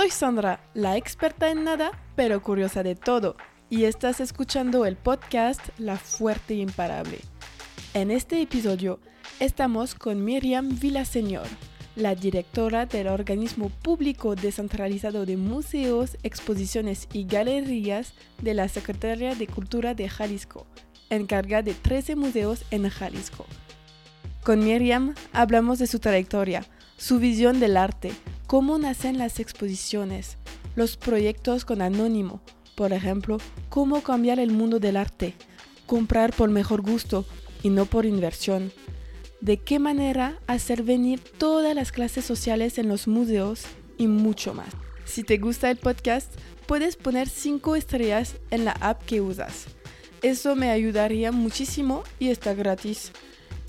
Soy Sandra, la experta en nada, pero curiosa de todo, y estás escuchando el podcast La Fuerte Imparable. En este episodio estamos con Miriam Villaseñor, la directora del organismo público descentralizado de museos, exposiciones y galerías de la Secretaría de Cultura de Jalisco, encargada de 13 museos en Jalisco. Con Miriam hablamos de su trayectoria, su visión del arte, cómo nacen las exposiciones, los proyectos con Anónimo, por ejemplo, cómo cambiar el mundo del arte, comprar por mejor gusto y no por inversión, de qué manera hacer venir todas las clases sociales en los museos y mucho más. Si te gusta el podcast, puedes poner 5 estrellas en la app que usas. Eso me ayudaría muchísimo y está gratis.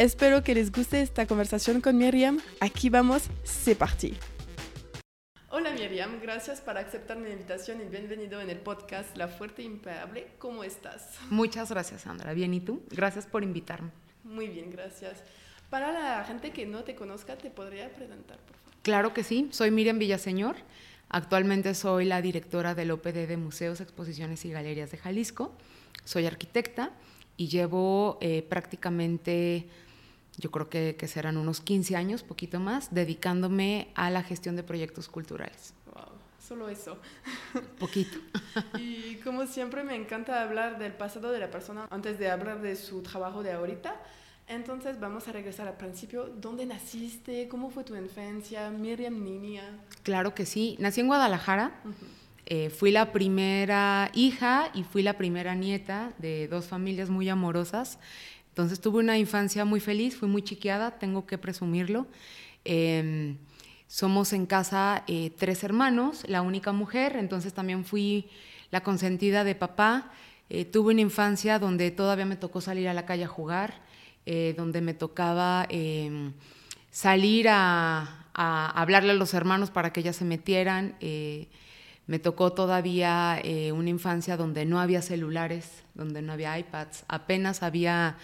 Espero que les guste esta conversación con Miriam. Aquí vamos, c'est parti. Hola Miriam, gracias por aceptar mi invitación y bienvenido en el podcast La Fuerte Imparable. ¿Cómo estás? Muchas gracias, Sandra. Bien, ¿y tú? Gracias por invitarme. Muy bien, gracias. Para la gente que no te conozca, ¿te podría presentar, por favor? Claro que sí. Soy Miriam Villaseñor. Actualmente soy la directora del OPD de Museos, Exposiciones y Galerías de Jalisco. Soy arquitecta y llevo eh, prácticamente, yo creo que, que, serán unos 15 años, poquito más, dedicándome a la gestión de proyectos culturales. Wow, solo eso. Poquito. y como siempre me encanta hablar del pasado de la persona antes de hablar de su trabajo de ahorita. Entonces vamos a regresar al principio. ¿Dónde naciste? ¿Cómo fue tu infancia? Miriam Niña. Claro que sí. Nací en Guadalajara. Uh -huh. eh, fui la primera hija y fui la primera nieta de dos familias muy amorosas. Entonces tuve una infancia muy feliz, fui muy chiqueada, tengo que presumirlo. Eh, somos en casa eh, tres hermanos, la única mujer, entonces también fui la consentida de papá. Eh, tuve una infancia donde todavía me tocó salir a la calle a jugar, eh, donde me tocaba eh, salir a, a, hablarle a los hermanos para que ya se metieran. Me tocó todavía eh, una infancia donde no había celulares, donde no había iPads, apenas había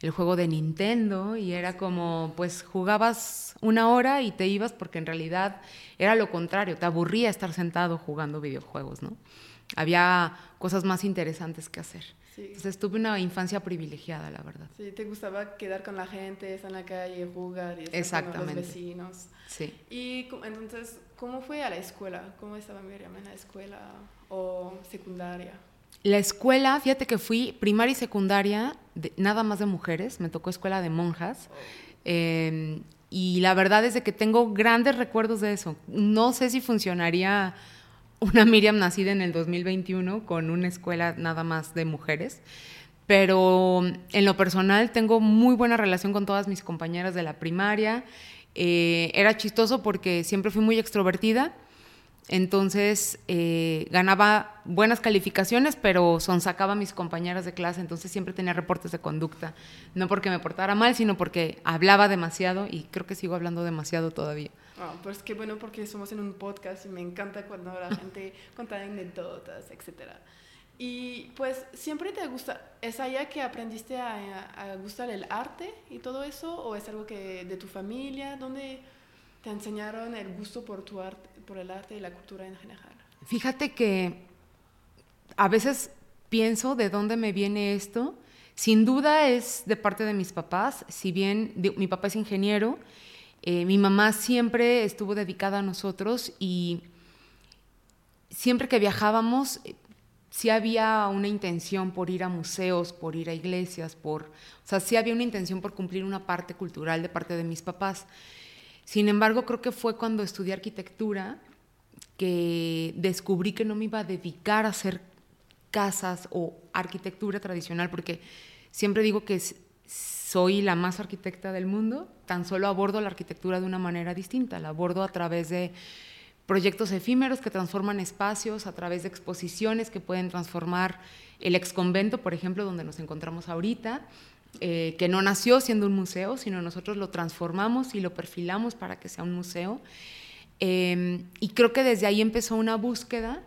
el juego de Nintendo y era como, pues jugabas una hora y te ibas porque en realidad era lo contrario, te aburría estar sentado jugando videojuegos, ¿no? Había cosas más interesantes que hacer. Sí. Entonces tuve una infancia privilegiada, la verdad. Sí, te gustaba quedar con la gente, estar en la calle, jugar y estar con los vecinos. Sí. Y entonces, ¿cómo fue a la escuela? ¿Cómo estaba Miriam en la escuela o secundaria? La escuela, fíjate que fui primaria y secundaria, de, nada más de mujeres, me tocó escuela de monjas. Oh. Eh, y la verdad es de que tengo grandes recuerdos de eso. No sé si funcionaría una Miriam nacida en el 2021 con una escuela nada más de mujeres, pero en lo personal tengo muy buena relación con todas mis compañeras de la primaria. Eh, era chistoso porque siempre fui muy extrovertida, entonces eh, ganaba buenas calificaciones, pero sonsacaba a mis compañeras de clase, entonces siempre tenía reportes de conducta, no porque me portara mal, sino porque hablaba demasiado y creo que sigo hablando demasiado todavía. Oh, pues qué bueno porque somos en un podcast y me encanta cuando la gente cuenta anécdotas, etc. Y pues siempre te gusta, ¿es allá que aprendiste a, a, gustar el arte y todo eso? ¿O es algo que de tu familia? ¿Dónde te enseñaron el gusto por, tu arte, por el arte y la cultura en general? Fíjate que a veces pienso de dónde me viene esto. Sin duda es de parte de mis papás, si bien de, mi papá es ingeniero, eh, mi mamá siempre estuvo dedicada a nosotros y siempre que viajábamos, eh, sí había una intención por ir a museos, por ir a iglesias, por, o sea, sí había una intención por cumplir una parte cultural de parte de mis papás. Sin embargo, creo que fue cuando estudié arquitectura que descubrí que no me iba a dedicar a hacer casas o arquitectura tradicional, porque siempre digo que soy la más arquitecta del mundo, tan solo abordo la arquitectura de una manera distinta, la abordo a través de proyectos efímeros que transforman espacios, a través de exposiciones que pueden transformar el exconvento, por ejemplo, donde nos encontramos ahorita, eh, que no nació siendo un museo, sino nosotros lo transformamos y lo perfilamos para que sea un museo. Eh, y creo que desde ahí empezó una búsqueda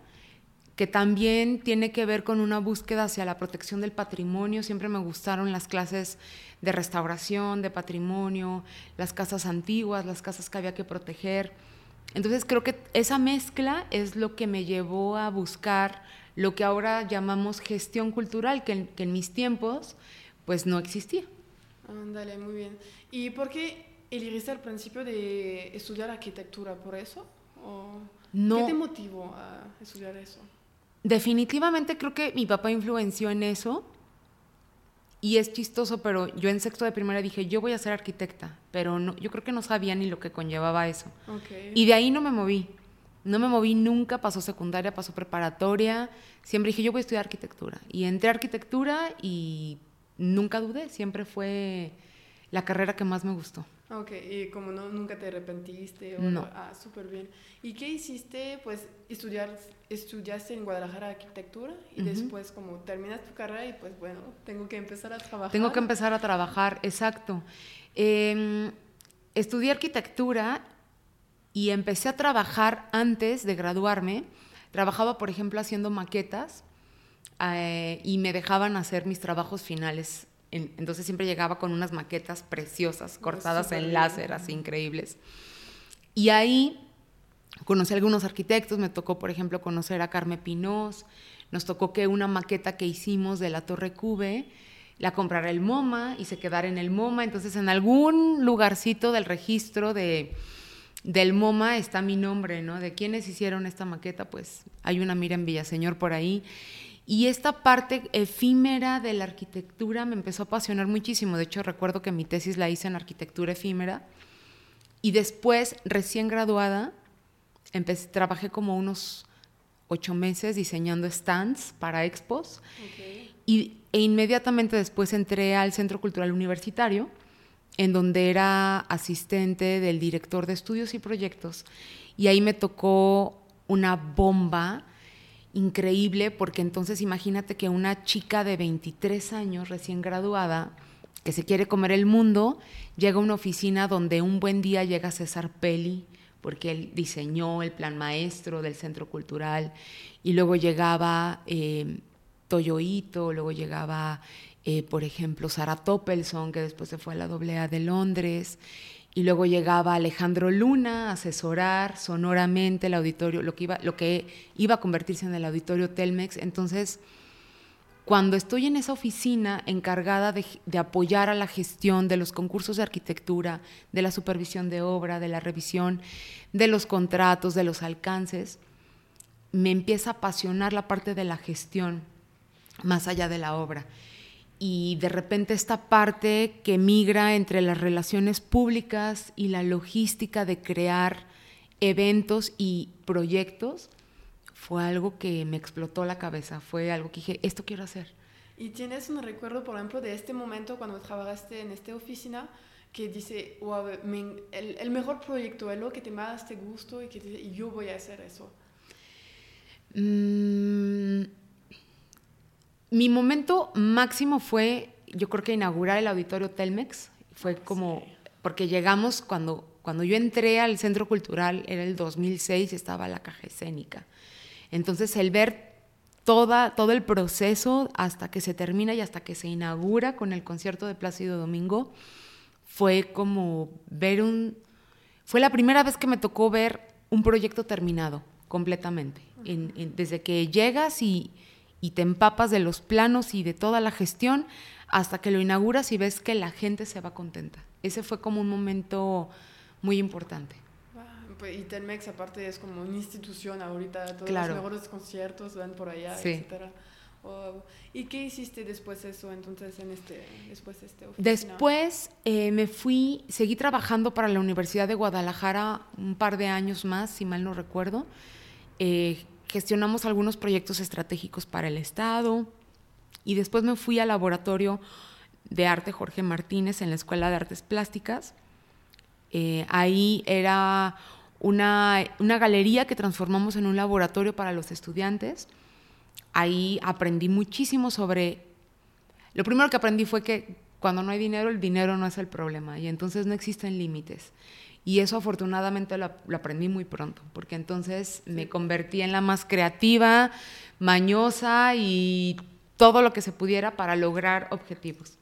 que también tiene que ver con una búsqueda hacia la protección del patrimonio. Siempre me gustaron las clases de restauración, de patrimonio, las casas antiguas, las casas que había que proteger. Entonces creo que esa mezcla es lo que me llevó a buscar lo que ahora llamamos gestión cultural, que en, mis tiempos pues no existía. Ándale, muy bien. ¿Y por qué elegiste al principio de estudiar arquitectura? ¿Por eso? ¿O ¿Qué te motivó a estudiar eso? Definitivamente creo que mi papá influenció en eso. Y es chistoso, pero yo en sexto de primera dije, yo voy a ser arquitecta, pero no, yo creo que no sabía ni lo que conllevaba eso. Y de ahí no me moví. No me moví nunca, pasó secundaria, pasó preparatoria. Siempre dije, yo voy a estudiar arquitectura. Y entré a arquitectura y nunca dudé, siempre fue la carrera que más me gustó. Ok, y como no, nunca te arrepentiste. no. Ah, súper bien. ¿Y qué hiciste? Pues estudiar, estudiaste en Guadalajara arquitectura y después como terminas tu carrera y pues bueno, tengo que empezar a trabajar. Tengo que empezar a trabajar, exacto. Eh, estudié arquitectura y empecé a trabajar antes de graduarme. Trabajaba, por ejemplo, haciendo maquetas eh, y me dejaban hacer mis trabajos finales entonces siempre llegaba con unas maquetas preciosas, cortadas en láser, así increíbles. Y ahí conocí a algunos arquitectos, me tocó, por ejemplo, conocer a Carmen Pinós, nos tocó que una maqueta que hicimos de la Torre Cube la comprara el MoMA y se quedara en el MoMA, entonces en algún lugarcito del registro de, del MoMA está mi nombre, ¿no? De quienes hicieron esta maqueta, pues hay una mira en Villaseñor por ahí. Y esta parte efímera de la arquitectura me empezó a apasionar muchísimo. De hecho, recuerdo que mi tesis la hice en arquitectura efímera. Y después, recién graduada, empecé, trabajé como unos ocho meses diseñando stands para expos. Y, e inmediatamente después entré al Centro Cultural Universitario, en donde era asistente del director de estudios y proyectos. Y ahí me tocó una bomba increíble porque entonces imagínate que una chica de 23 años recién graduada que se quiere comer el mundo llega a una oficina donde un buen día llega César Pelli porque él diseñó el plan maestro del centro cultural y luego llegaba eh, Toyoito, luego llegaba eh, por ejemplo Sara Toppelson que después se fue a la AA de Londres y luego llegaba Alejandro Luna a asesorar sonoramente el auditorio, lo que iba, lo que iba a convertirse en el auditorio Telmex. Entonces, cuando estoy en esa oficina encargada de, de, apoyar a la gestión de los concursos de arquitectura, de la supervisión de obra, de la revisión, de los contratos, de los alcances, me empieza a apasionar la parte de la gestión más allá de la obra y de repente esta parte que migra entre las relaciones públicas y la logística de crear eventos y proyectos fue algo que me explotó la cabeza, fue algo que dije, esto quiero hacer. ¿Y tienes un recuerdo, por ejemplo, de este momento cuando trabajaste en esta oficina que dice, wow, el, mejor proyecto es lo que te más te gustó y que dice, yo voy a hacer eso? Mm, mi momento máximo fue, yo creo que inaugurar el auditorio Telmex. Fue como, porque llegamos cuando, cuando yo entré al centro cultural, era el 2006, estaba la caja escénica. Entonces el ver toda, todo el proceso hasta que se termina y hasta que se inaugura con el concierto de Plácido Domingo, fue como ver un... Fue la primera vez que me tocó ver un proyecto terminado completamente. desde que llegas y y te empapas de los planos y de toda la gestión hasta que lo inauguras y ves que la gente se va contenta. Ese fue como un momento muy importante. Pues, y Telmex aparte es como una institución ahorita, todos los mejores conciertos van por allá, sí. etcétera. ¿Y qué hiciste después de eso, entonces, en este, después de este Después eh, me fui, seguí trabajando para la Universidad de Guadalajara un par de años más, si mal no recuerdo. Eh, gestionamos algunos proyectos estratégicos para el Estado y después me fui al laboratorio de arte Jorge Martínez en la Escuela de Artes Plásticas. Eh, ahí era una, una galería que transformamos en un laboratorio para los estudiantes. Ahí aprendí muchísimo sobre... Lo primero que aprendí fue que cuando no hay dinero, el dinero no es el problema y entonces no existen límites. Y eso afortunadamente lo, aprendí muy pronto, porque entonces me convertí en la más creativa, mañosa y todo lo que se pudiera para lograr objetivos.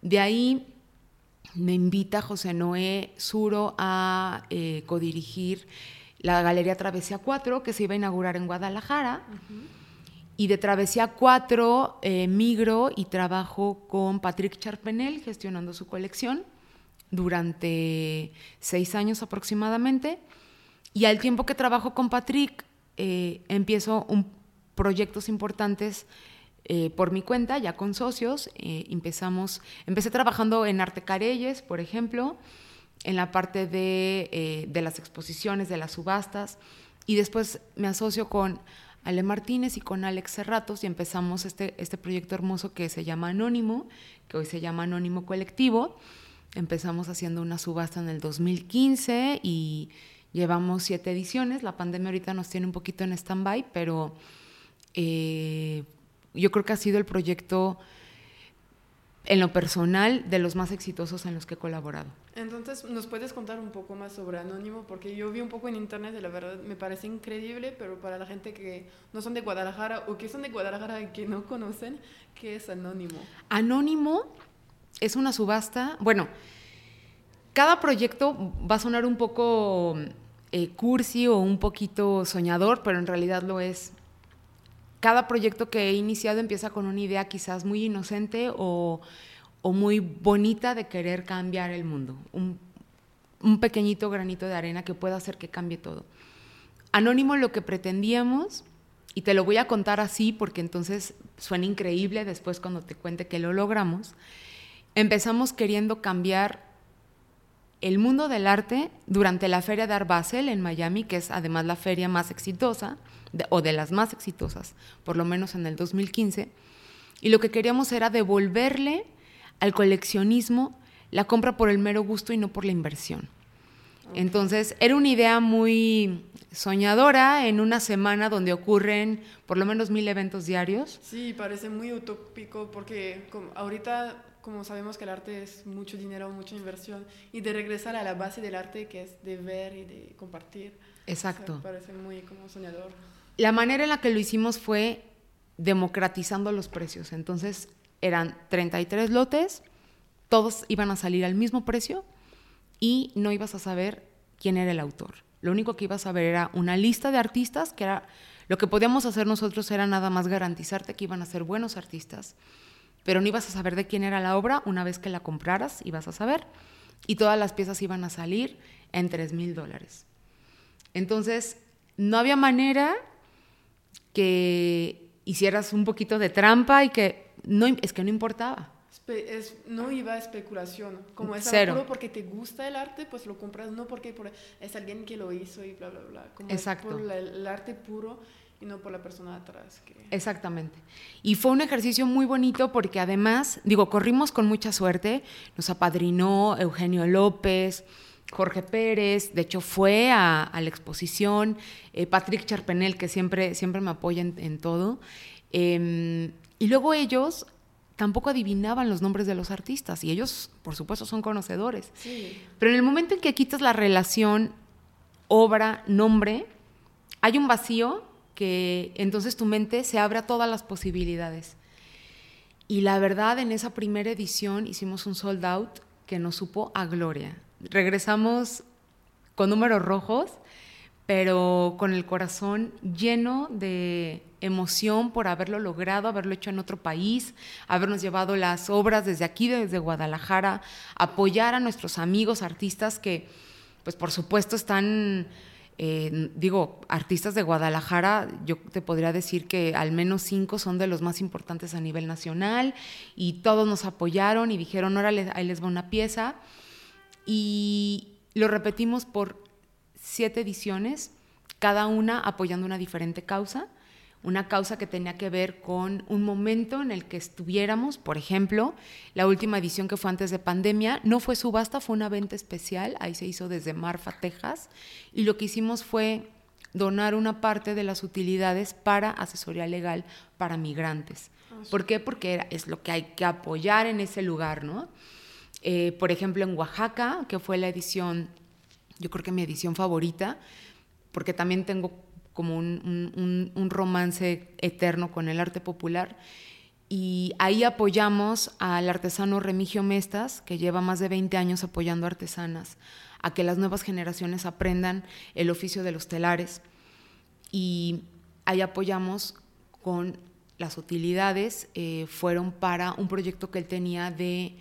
De ahí me invita José Noé Suro a eh, codirigir la Galería Travesía 4, que se iba a inaugurar en Guadalajara. Y de Travesía 4 eh, migro y trabajo con Patrick Charpenel gestionando su colección durante seis años aproximadamente. Y al tiempo que trabajo con Patrick, eh, empiezo un, proyectos importantes eh, por mi cuenta, ya con socios. Eh, empezamos, empecé trabajando en Arte Careyes, por ejemplo, en la parte de, de, las exposiciones, de las subastas. Y después me asocio con Ale Martínez y con Alex Cerratos y empezamos este, este proyecto hermoso que se llama Anónimo, que hoy se llama Anónimo Colectivo. Empezamos haciendo una subasta en el 2015 y llevamos siete ediciones. La pandemia ahorita nos tiene un poquito en stand-by, pero eh, yo creo que ha sido el proyecto en lo personal de los más exitosos en los que he colaborado. Entonces, ¿nos puedes contar un poco más sobre Anónimo? Porque yo vi un poco en internet y la verdad me parece increíble, pero para la gente que no son de Guadalajara o que son de Guadalajara y que no conocen, ¿qué es Anónimo? Anónimo es una subasta, bueno, cada proyecto va a sonar un poco eh, cursi o un poquito soñador, pero en realidad lo es. Cada proyecto que he iniciado empieza con una idea quizás muy inocente o, muy bonita de querer cambiar el mundo. Un, un pequeñito granito de arena que pueda hacer que cambie todo. Anónimo lo que pretendíamos, y te lo voy a contar así porque entonces suena increíble después cuando te cuente que lo logramos, empezamos queriendo cambiar el mundo del arte durante la Feria de Art Basel en Miami, que es además la feria más exitosa, o de las más exitosas, por lo menos en el 2015, y lo que queríamos era devolverle al coleccionismo la compra por el mero gusto y no por la inversión. Entonces, era una idea muy soñadora en una semana donde ocurren por lo menos mil eventos diarios. Sí, parece muy utópico porque ahorita como sabemos que el arte es mucho dinero, mucha inversión, y de regresar a la base del arte que es de ver y de compartir. Exacto. parece muy como soñador. La manera en la que lo hicimos fue democratizando los precios. Entonces eran 33 lotes, todos iban a salir al mismo precio y no ibas a saber quién era el autor. Lo único que ibas a ver era una lista de artistas, que era lo que podíamos hacer nosotros era nada más garantizarte que iban a ser buenos artistas pero no ibas a saber de quién era la obra una vez que la compraras, ibas a saber, y todas las piezas iban a salir en 3 mil dólares. Entonces, no había manera que hicieras un poquito de trampa y que no, es que no importaba. Es, no iba a especulación, como es Cero. porque te gusta el arte, pues lo compras no porque es alguien que lo hizo y bla, bla, bla. Como Exacto. por el arte puro y no por la persona de atrás. Exactamente. Y fue un ejercicio muy bonito porque además, digo, corrimos con mucha suerte, nos apadrinó Eugenio López, Jorge Pérez, de hecho fue a, la exposición, eh, Patrick Charpenel, que siempre, siempre me apoya en, todo. Em, y luego ellos tampoco adivinaban los nombres de los artistas y ellos, por supuesto, son conocedores. Sí. Pero en el momento en que quitas la relación obra-nombre, hay un vacío entonces tu mente se abre a todas las posibilidades. Y la verdad, en esa primera edición hicimos un sold out que nos supo a gloria. Regresamos con números rojos, pero con el corazón lleno de emoción por haberlo logrado, haberlo hecho en otro país, habernos llevado las obras desde aquí, desde Guadalajara, apoyar a nuestros amigos artistas que, pues por supuesto, están digo, artistas de Guadalajara, yo te podría decir que al menos cinco son de los más importantes a nivel nacional y todos nos apoyaron y dijeron, órale, ahí les va una pieza. Y lo repetimos por siete ediciones, cada una apoyando una diferente causa una causa que tenía que ver con un momento en el que estuviéramos, por ejemplo, la última edición que fue antes de pandemia, no fue subasta, fue una venta especial, ahí se hizo desde Marfa, Texas, y lo que hicimos fue donar una parte de las utilidades para asesoría legal para migrantes. Ah, ¿Por qué? Porque es lo que hay que apoyar en ese lugar, ¿no? Eh, por ejemplo, en Oaxaca, que fue la edición, yo creo que mi edición favorita, porque también tengo como un, romance eterno con el arte popular. y ahí apoyamos al artesano Remigio Mestas, que lleva más de 20 años apoyando artesanas, a que las nuevas generaciones aprendan el oficio de los telares. Y ahí apoyamos con las utilidades, eh, fueron para un proyecto que él tenía de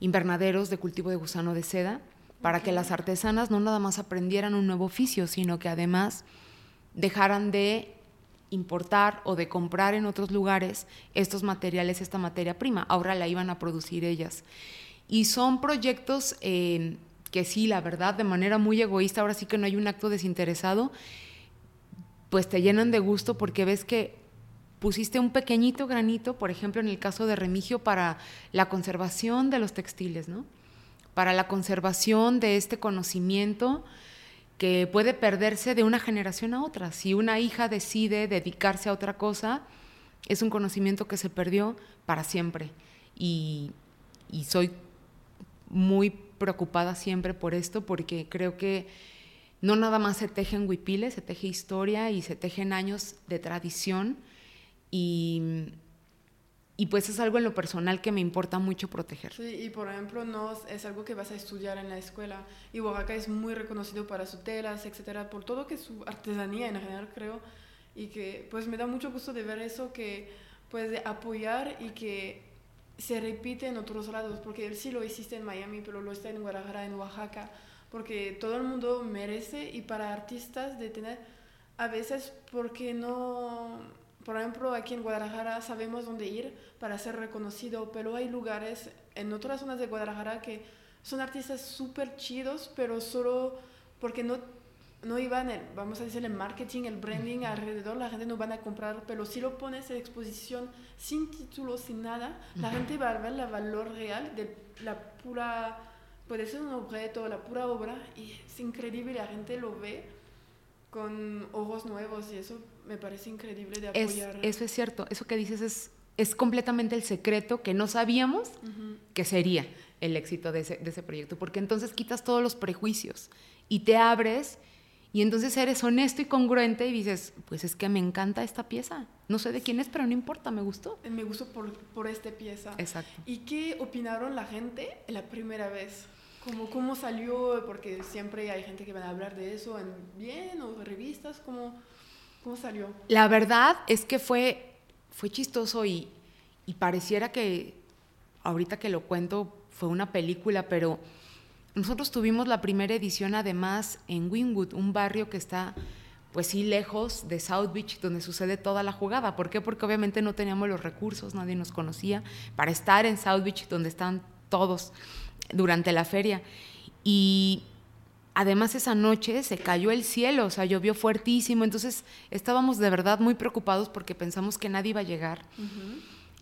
invernaderos de cultivo de gusano de seda, para que las artesanas no nada más aprendieran un nuevo oficio, sino que además dejaran de importar o de comprar en otros lugares estos materiales, esta materia prima. Ahora la iban a producir ellas. Y son proyectos eh, que sí, la verdad, de manera muy egoísta, ahora sí que no hay un acto desinteresado, pues te llenan de gusto porque ves que pusiste un pequeñito granito, por ejemplo, en el caso de Remigio, para la conservación de los textiles, ¿no? Para la conservación de este conocimiento que puede perderse de una generación a otra. Si una hija decide dedicarse a otra cosa, es un conocimiento que se perdió para siempre. Y, soy muy preocupada siempre por esto porque creo que no nada más se teje en huipiles, se teje historia y se tejen años de tradición y y pues es algo en lo personal que me importa mucho proteger. Sí, y por ejemplo, no es algo que vas a estudiar en la escuela. Y Oaxaca es muy reconocido para sus telas, etcétera, por todo que su artesanía en general, creo. Y que pues me da mucho gusto de ver eso, que pues de apoyar y que se repite en otros lados, porque él sí lo hiciste en Miami, pero lo está en Guadalajara, en Oaxaca, porque todo el mundo merece y para artistas de tener, a veces porque no por ejemplo, aquí en Guadalajara sabemos dónde ir para ser reconocido, pero hay lugares en otras zonas de Guadalajara que son artistas súper chidos, pero solo porque no, no iban, el, vamos a decir, el marketing, el branding alrededor, la gente no van a comprar, pero si lo pones en exposición sin título, sin nada, la gente va a ver el valor real de la pura, puede ser un objeto, la pura obra, y es increíble, la gente lo ve con ojos nuevos y eso me parece increíble de apoyar. eso es cierto, eso que dices es, es completamente el secreto que no sabíamos que sería el éxito de ese, de ese proyecto, porque entonces quitas todos los prejuicios y te abres y entonces eres honesto y congruente y dices, pues es que me encanta esta pieza. No sé de quién es, pero no importa, me gustó. Me gustó por, por esta pieza. Exacto. ¿Y qué opinaron la gente la primera vez? ¿Cómo, ¿Cómo salió? Porque siempre hay gente que va a hablar de eso en bien o revistas. ¿Cómo, cómo salió? La verdad es que fue, fue chistoso y, y pareciera que ahorita que lo cuento fue una película, pero nosotros tuvimos la primera edición además en Wynwood, un barrio que está pues sí lejos de South Beach donde sucede toda la jugada. ¿Por qué? Porque obviamente no teníamos los recursos, nadie nos conocía para estar en South Beach donde están todos durante la feria. Y además esa noche se cayó el cielo, o sea, llovió fuertísimo, entonces estábamos de verdad muy preocupados porque pensamos que nadie iba a llegar.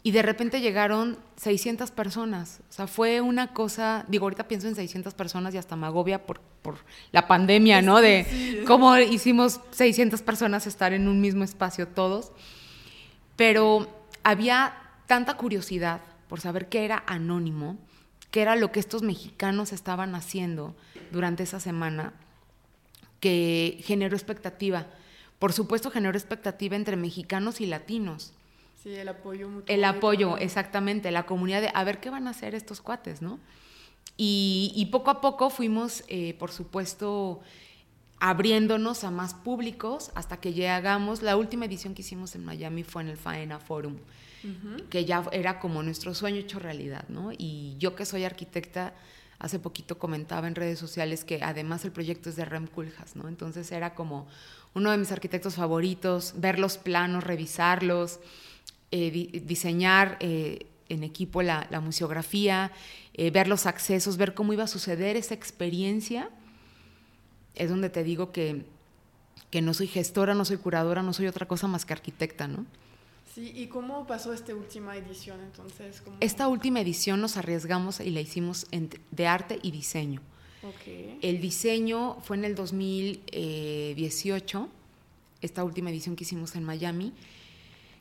Y de repente llegaron 600 personas. O sea, fue una cosa, digo, ahorita pienso en 600 personas y hasta Magovia por, por la pandemia, ¿no? De cómo hicimos 600 personas estar en un mismo espacio todos. Pero había tanta curiosidad por saber qué era anónimo que era lo que estos mexicanos estaban haciendo durante esa semana, que generó expectativa. Por supuesto, generó expectativa entre mexicanos y latinos. Sí, el apoyo mutuo. El apoyo, exactamente, la comunidad de a ver qué van a hacer estos cuates, ¿no? Y, poco a poco fuimos, eh, por supuesto, abriéndonos a más públicos hasta que llegamos. La última edición que hicimos en Miami fue en el Faena Forum que ya era como nuestro sueño hecho realidad, ¿no? Y yo que soy arquitecta, hace poquito comentaba en redes sociales que además el proyecto es de Rem Koolhaas, ¿no? Entonces era como uno de mis arquitectos favoritos, ver los planos, revisarlos, eh, diseñar eh, en equipo la, museografía, eh, ver los accesos, ver cómo iba a suceder esa experiencia, es donde te digo que, que no soy gestora, no soy curadora, no soy otra cosa más que arquitecta, ¿no? Sí, ¿y cómo pasó esta última edición entonces? Esta última edición nos arriesgamos y la hicimos de arte y diseño. El diseño fue en el 2018, esta última edición que hicimos en Miami.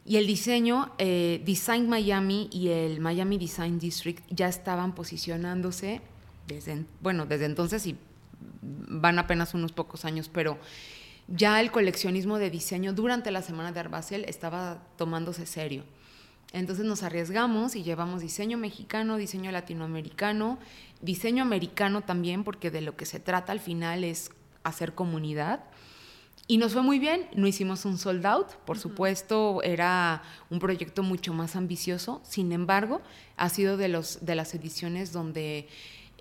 Y el diseño, eh, Design Miami y el Miami Design District ya estaban posicionándose desde, bueno, desde entonces y van apenas unos pocos años, pero ya el coleccionismo de diseño durante la semana de Arbacel estaba tomándose serio. Entonces nos arriesgamos y llevamos diseño mexicano, diseño latinoamericano, diseño americano también, porque de lo que se trata al final es hacer comunidad. Y nos fue muy bien, no hicimos un sold out, por supuesto, era un proyecto mucho más ambicioso, sin embargo, ha sido de, los, de las ediciones donde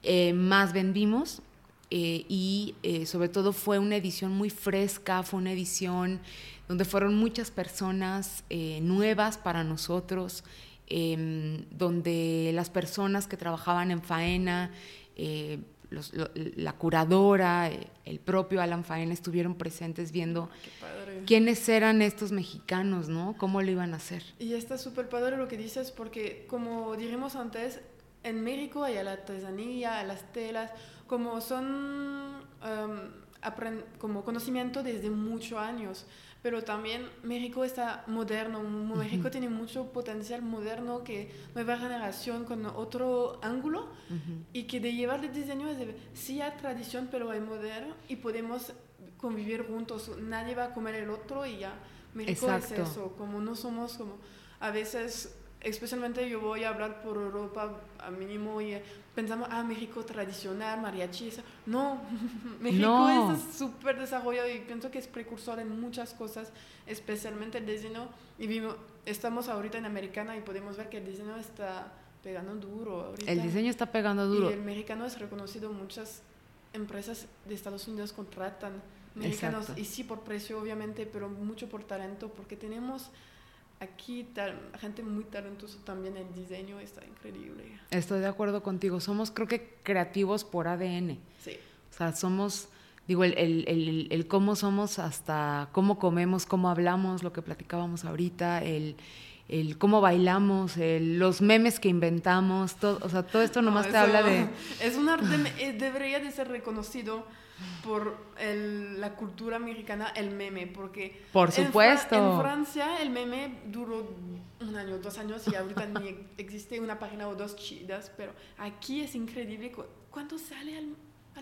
eh, más vendimos eh, y eh, sobre todo fue una edición muy fresca, fue una edición donde fueron muchas personas nuevas para nosotros, em, donde las personas que trabajaban en faena, la curadora, el propio Alan Faena estuvieron presentes viendo quiénes eran estos mexicanos, ¿no? ¿Cómo lo iban a hacer? Y está súper padre lo que dices porque, como dijimos antes, en México hay la artesanía, las telas, como son um, como conocimiento desde muchos años. Pero también México está moderno, México tiene mucho potencial moderno que nueva generación con otro ángulo y que de llevar el diseño es de, sí hay tradición, pero hay moderno y podemos convivir juntos, nadie va a comer el otro y ya. México es eso, como no somos como a veces especialmente yo voy a hablar por Europa a mínimo y pensamos, ah, México tradicional, mariachi, no, México es súper desarrollado y pienso que es precursor en muchas cosas, especialmente el diseño, y vimos, estamos ahorita en Americana y podemos ver que el diseño está pegando duro. Ahorita. El diseño está pegando duro. Y el mexicano es reconocido, muchas empresas de Estados Unidos contratan mexicanos, y sí por precio obviamente, pero mucho por talento, porque tenemos aquí gente muy talentosa también el diseño está increíble. Estoy de acuerdo contigo. Somos creo que creativos por ADN. Sí. O sea, somos, digo, el, el, el, cómo somos hasta cómo comemos, cómo hablamos, lo que platicábamos ahorita, el, el cómo bailamos, los memes que inventamos, todo, o sea, todo esto nomás te habla de... Es un arte, eh, debería de ser reconocido por la cultura mexicana el meme, porque... Por supuesto. En, Francia el meme duró un año, dos años y ahorita ni existe una página o dos chidas, pero aquí es increíble cuánto sale al...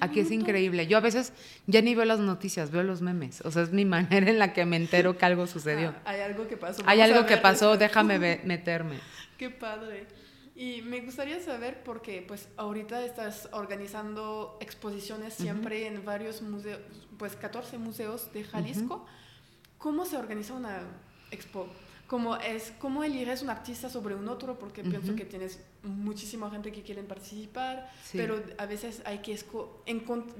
Aquí es increíble. Yo a veces ya ni veo las noticias, veo los memes. O sea, es mi manera en la que me entero que algo sucedió. Ah, hay algo que pasó. Hay algo que pasó, déjame meterme. Qué padre. Y me gustaría saber, porque pues ahorita estás organizando exposiciones siempre en varios museos, pues 14 museos de Jalisco. ¿Cómo se organiza una expo? ¿Cómo, es, ¿Cómo eliges un artista sobre un otro? Porque pienso que tienes muchísima gente que quieren participar, pero a veces hay que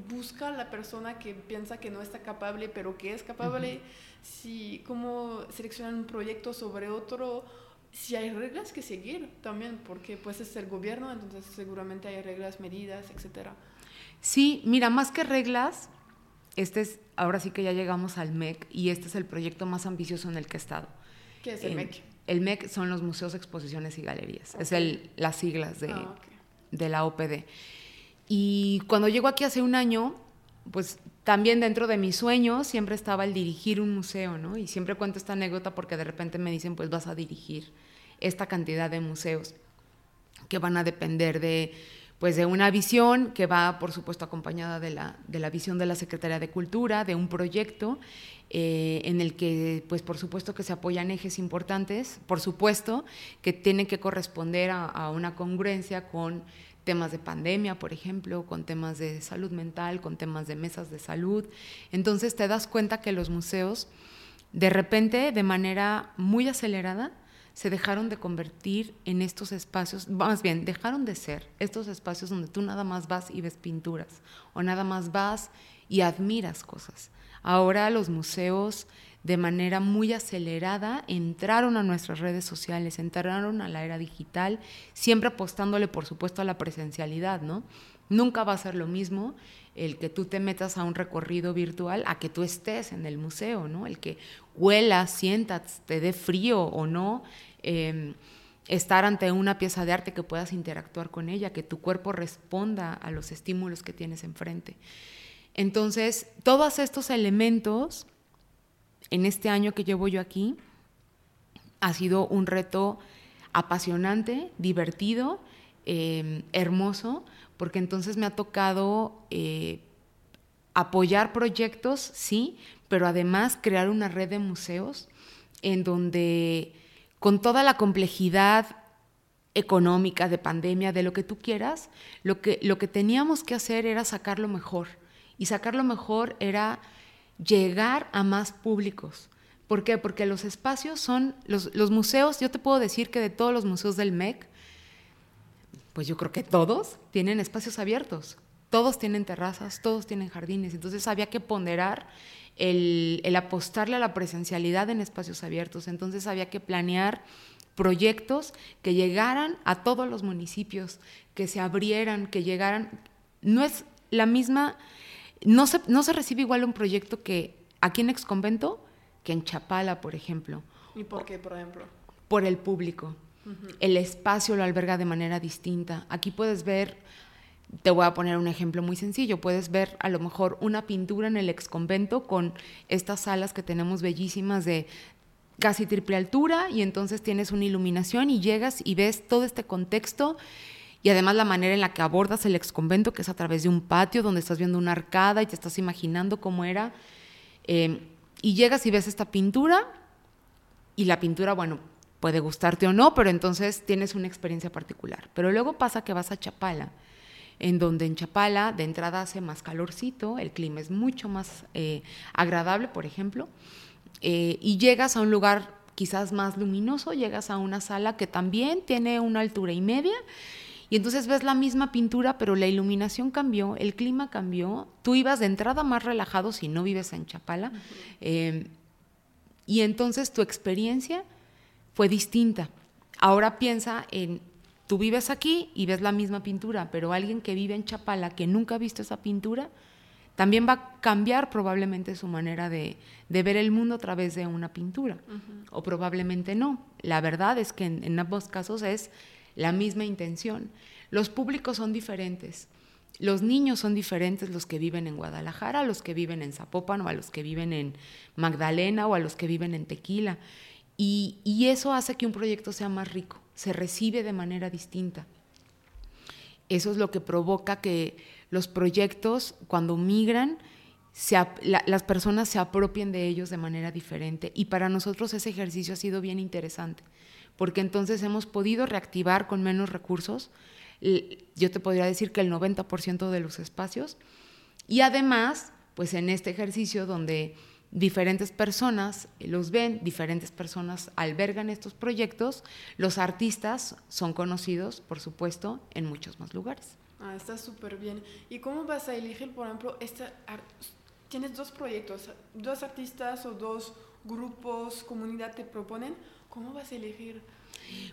buscar la persona que piensa que no está capaz, pero que es capaz. si, ¿Cómo seleccionar un proyecto sobre otro? Si hay reglas que seguir también, porque pues es el gobierno, entonces seguramente hay reglas, medidas, etcétera. Sí, mira, más que reglas, este es, ahora sí que ya llegamos al MEC y este es el proyecto más ambicioso en el que he estado. ¿Qué es el MEC? El MEC son los museos, exposiciones y galerías, es el, las siglas de, ah, de la OPD. Y cuando llego aquí hace un año, pues también dentro de mis sueños siempre estaba el dirigir un museo, ¿no? Y siempre cuento esta anécdota porque de repente me dicen, pues vas a dirigir esta cantidad de museos que van a depender de, pues de una visión que va, por supuesto, acompañada de la, de la visión de la Secretaría de Cultura, de un proyecto eh, en el que, pues por supuesto que se apoyan ejes importantes, por supuesto que tienen que corresponder a, a una congruencia con temas de pandemia, por ejemplo, con temas de salud mental, con temas de mesas de salud. Entonces te das cuenta que los museos, de repente, de manera muy acelerada, se dejaron de convertir en estos espacios, más bien, dejaron de ser estos espacios donde tú nada más vas y ves pinturas, o nada más vas y admiras cosas. Ahora los museos de manera muy acelerada entraron a nuestras redes sociales, entraron a la era digital, siempre apostándole, por supuesto, a la presencialidad, ¿no? Nunca va a ser lo mismo el que tú te metas a un recorrido virtual a que tú estés en el museo, ¿no? El que huelas, sientas, te dé frío o no, em, estar ante una pieza de arte que puedas interactuar con ella, que tu cuerpo responda a los estímulos que tienes enfrente. Entonces, todos estos elementos en este año que llevo yo aquí ha sido un reto apasionante, divertido, eh, hermoso, porque entonces me ha tocado eh, apoyar proyectos, sí, pero además crear una red de museos en donde con toda la complejidad económica, de pandemia, de lo que tú quieras, lo que, lo que teníamos que hacer era sacarlo mejor. Y sacarlo mejor era llegar a más públicos. ¿Por qué? Porque los espacios son, los, los museos, yo te puedo decir que de todos los museos del MEC, pues yo creo que todos tienen espacios abiertos, todos tienen terrazas, todos tienen jardines, entonces había que ponderar el, el apostarle a la presencialidad en espacios abiertos, entonces había que planear proyectos que llegaran a todos los municipios, que se abrieran, que llegaran. No es la misma, no se, no se recibe igual un proyecto que aquí en Exconvento que en Chapala, por ejemplo. ¿Y por qué, por ejemplo? Por el público. El espacio lo alberga de manera distinta. Aquí puedes ver, te voy a poner un ejemplo muy sencillo, puedes ver a lo mejor una pintura en el exconvento con estas salas que tenemos bellísimas de casi triple altura y entonces tienes una iluminación y llegas y ves todo este contexto y además la manera en la que abordas el exconvento, que es a través de un patio donde estás viendo una arcada y te estás imaginando cómo era. Eh, y llegas y ves esta pintura y la pintura, bueno, puede gustarte o no, pero entonces tienes una experiencia particular. Pero luego pasa que vas a Chapala, en donde en Chapala de entrada hace más calorcito, el clima es mucho más eh, agradable, por ejemplo, eh, y llegas a un lugar quizás más luminoso, llegas a una sala que también tiene una altura y media, y entonces ves la misma pintura, pero la iluminación cambió, el clima cambió, tú ibas de entrada más relajado si no vives en Chapala, eh, y entonces tu experiencia fue distinta. Ahora piensa en, tú vives aquí y ves la misma pintura, pero alguien que vive en Chapala, que nunca ha visto esa pintura, también va a cambiar probablemente su manera de, ver el mundo a través de una pintura, o probablemente no. La verdad es que en ambos casos es la misma intención. Los públicos son diferentes. Los niños son diferentes los que viven en Guadalajara, los que viven en Zapopan o a los que viven en Magdalena o a los que viven en Tequila. Y, eso hace que un proyecto sea más rico, se recibe de manera distinta. Eso es lo que provoca que los proyectos, cuando migran, las personas se apropien de ellos de manera diferente. Y para nosotros ese ejercicio ha sido bien interesante porque entonces hemos podido reactivar con menos recursos, yo te podría decir que el 90% de los espacios, y además, pues en este ejercicio donde diferentes personas los ven, diferentes personas albergan estos proyectos, los artistas son conocidos, por supuesto, en muchos más lugares. Ah, está súper bien. ¿Y cómo vas a elegir, por ejemplo, esta tienes dos proyectos, dos artistas o dos grupos, comunidad te proponen? ¿Cómo vas a elegir?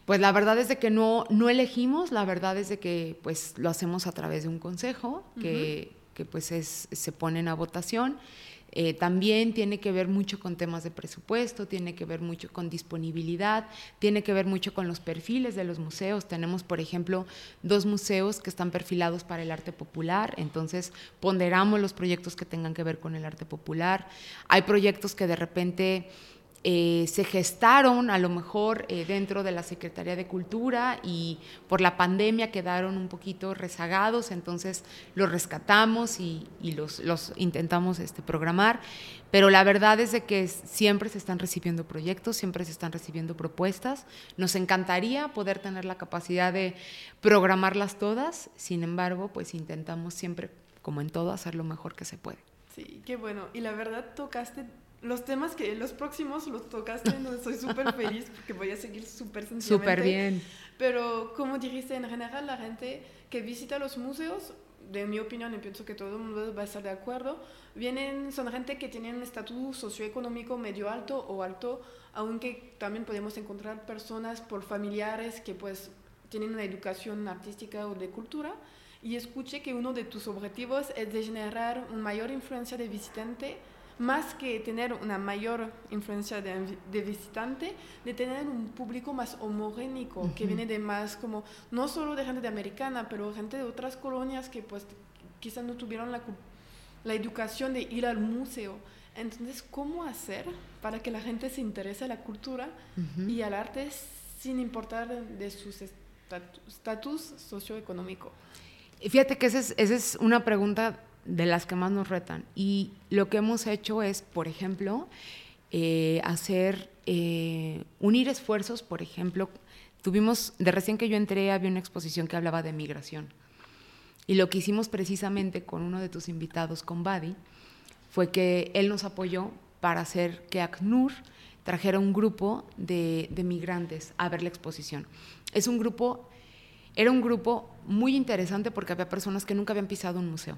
Pues la verdad es de que no, no elegimos, la verdad es de que pues lo hacemos a través de un consejo que, que pues es, se ponen a votación. Eh, también tiene que ver mucho con temas de presupuesto, tiene que ver mucho con disponibilidad, tiene que ver mucho con los perfiles de los museos. Tenemos, por ejemplo, dos museos que están perfilados para el arte popular, entonces ponderamos los proyectos que tengan que ver con el arte popular. Hay proyectos que de repente eh, se gestaron a lo mejor eh, dentro de la Secretaría de Cultura y por la pandemia quedaron un poquito rezagados, entonces los rescatamos y, los, intentamos este, programar, pero la verdad es de que siempre se están recibiendo proyectos, siempre se están recibiendo propuestas, nos encantaría poder tener la capacidad de programarlas todas, sin embargo, pues intentamos siempre, como en todo, hacer lo mejor que se puede. Sí, qué bueno. Y la verdad tocaste los temas que los próximos los tocaste, no, soy súper feliz porque voy a seguir súper sencillamente. Súper bien. Pero como dijiste, en general la gente que visita los museos, de mi opinión, y pienso que todo el mundo va a estar de acuerdo, vienen, son gente que tienen un estatus socioeconómico medio alto o alto, aunque también podemos encontrar personas por familiares que pues tienen una educación artística o de cultura. Y escuché que uno de tus objetivos es de generar una mayor influencia de visitante más que tener una mayor influencia de, visitante, de tener un público más homogénico, que viene de más como, no solo de gente de americana, pero gente de otras colonias que pues quizás no tuvieron la, la educación de ir al museo. Entonces, ¿cómo hacer para que la gente se interese a la cultura y al arte sin importar de su estatus socioeconómico? Fíjate que esa es, esa es una pregunta de las que más nos retan. Y lo que hemos hecho es, por ejemplo, eh, hacer eh, unir esfuerzos, por ejemplo, tuvimos, de recién que yo entré, había una exposición que hablaba de migración. Y lo que hicimos precisamente con uno de tus invitados, con Badi, fue que él nos apoyó para hacer que ACNUR trajera un grupo de, migrantes a ver la exposición. Es un grupo, era un grupo muy interesante porque había personas que nunca habían pisado un museo.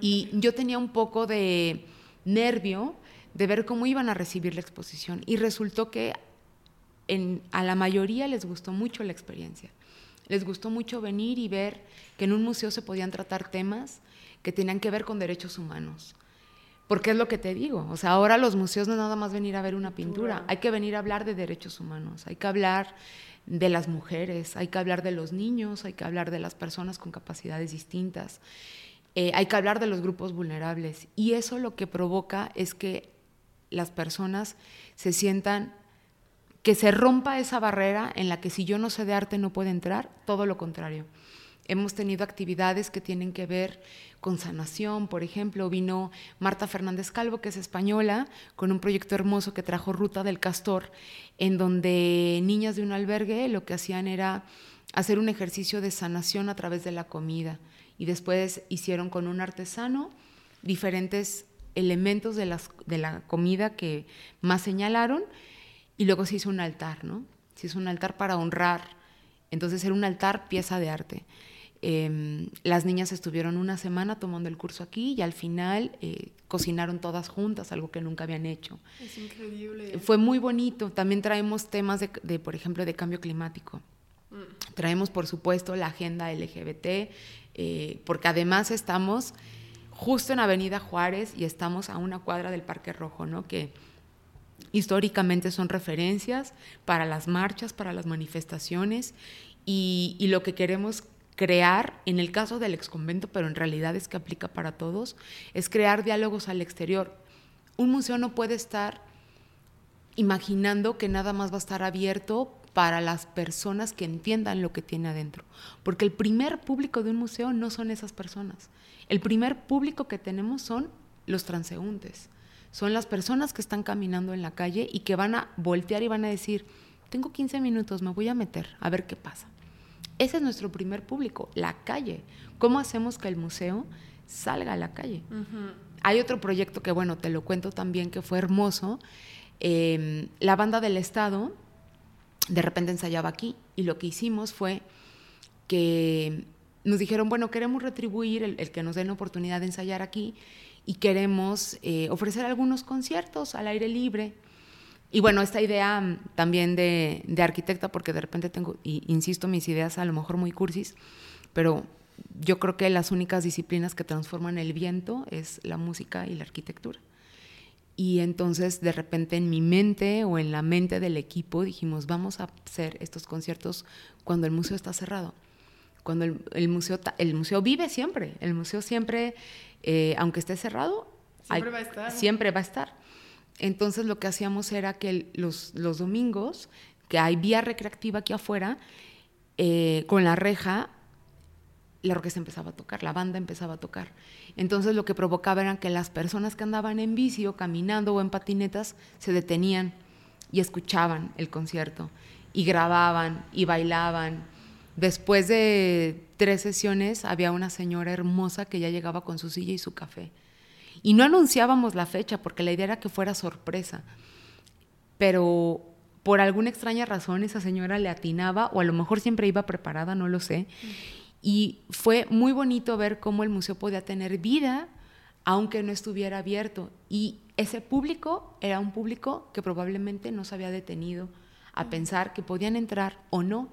Y yo tenía un poco de nervio de ver cómo iban a recibir la exposición. Y resultó que a la mayoría les gustó mucho la experiencia. Les gustó mucho venir y ver que en un museo se podían tratar temas que tenían que ver con derechos humanos. Porque es lo que te digo, o sea, ahora los museos no es nada más venir a ver una pintura, hay que venir a hablar de derechos humanos, hay que hablar de las mujeres, hay que hablar de los niños, hay que hablar de las personas con capacidades distintas, eh, hay que hablar de los grupos vulnerables. Y eso lo que provoca es que las personas se sientan, que se rompa esa barrera en la que si yo no sé de arte no puedo entrar, todo lo contrario. Hemos tenido actividades que tienen que ver con sanación, por ejemplo, vino Marta Fernández Calvo, que es española, con un proyecto hermoso que trajo Ruta del Castor, en donde niñas de un albergue lo que hacían era hacer un ejercicio de sanación a través de la comida. Y después hicieron con un artesano diferentes elementos de, las, de la comida que más señalaron y luego se hizo un altar, ¿no? Se hizo un altar para honrar. Entonces era un altar pieza de arte. Em, las niñas estuvieron una semana tomando el curso aquí y al final eh, cocinaron todas juntas, algo que nunca habían hecho. Es increíble. Fue muy bonito. También traemos temas de, por ejemplo, de cambio climático. Mm. Traemos, por supuesto, la agenda LGBT, eh, porque además estamos justo en Avenida Juárez y estamos a una cuadra del Parque Rojo, ¿no? Que históricamente son referencias para las marchas, para las manifestaciones y, lo que queremos crear, en el caso del exconvento, pero en realidad es que aplica para todos, es crear diálogos al exterior. Un museo no puede estar imaginando que nada más va a estar abierto para las personas que entiendan lo que tiene adentro, porque el primer público de un museo no son esas personas. El primer público que tenemos son los transeúntes, son las personas que están caminando en la calle y que van a voltear y van a decir, tengo 15 minutos, me voy a meter a ver qué pasa. Ese es nuestro primer público, la calle. ¿Cómo hacemos que el museo salga a la calle? Hay otro proyecto que, bueno, te lo cuento también, que fue hermoso. Em, la banda del Estado de repente ensayaba aquí y lo que hicimos fue que nos dijeron, bueno, queremos retribuir el, que nos den la oportunidad de ensayar aquí y queremos eh, ofrecer algunos conciertos al aire libre. Y bueno, esta idea mm, también de, arquitecta, porque de repente tengo, y insisto, mis ideas a lo mejor muy cursis, pero yo creo que las únicas disciplinas que transforman el viento es la música y la arquitectura. Y entonces de repente en mi mente o en la mente del equipo dijimos, vamos a hacer estos conciertos cuando el museo está cerrado cuando el, museo, el museo vive siempre, el museo siempre, eh, aunque esté cerrado, siempre va a estar. Siempre va a estar. Entonces lo que hacíamos era que los, los domingos, que hay vía recreativa aquí afuera, eh, con la reja, la orquesta empezaba a tocar, la banda empezaba a tocar. Entonces lo que provocaba era que las personas que andaban en bici o caminando o en patinetas se detenían y escuchaban el concierto y grababan y bailaban Después de tres sesiones había una señora hermosa que ya llegaba con su silla y su café. Y no anunciábamos la fecha porque la idea era que fuera sorpresa. Pero por alguna extraña razón esa señora le atinaba o a lo mejor siempre iba preparada, no lo sé. Y fue muy bonito ver cómo el museo podía tener vida aunque no estuviera abierto. Y ese público era un público que probablemente no se había detenido a pensar que podían entrar o no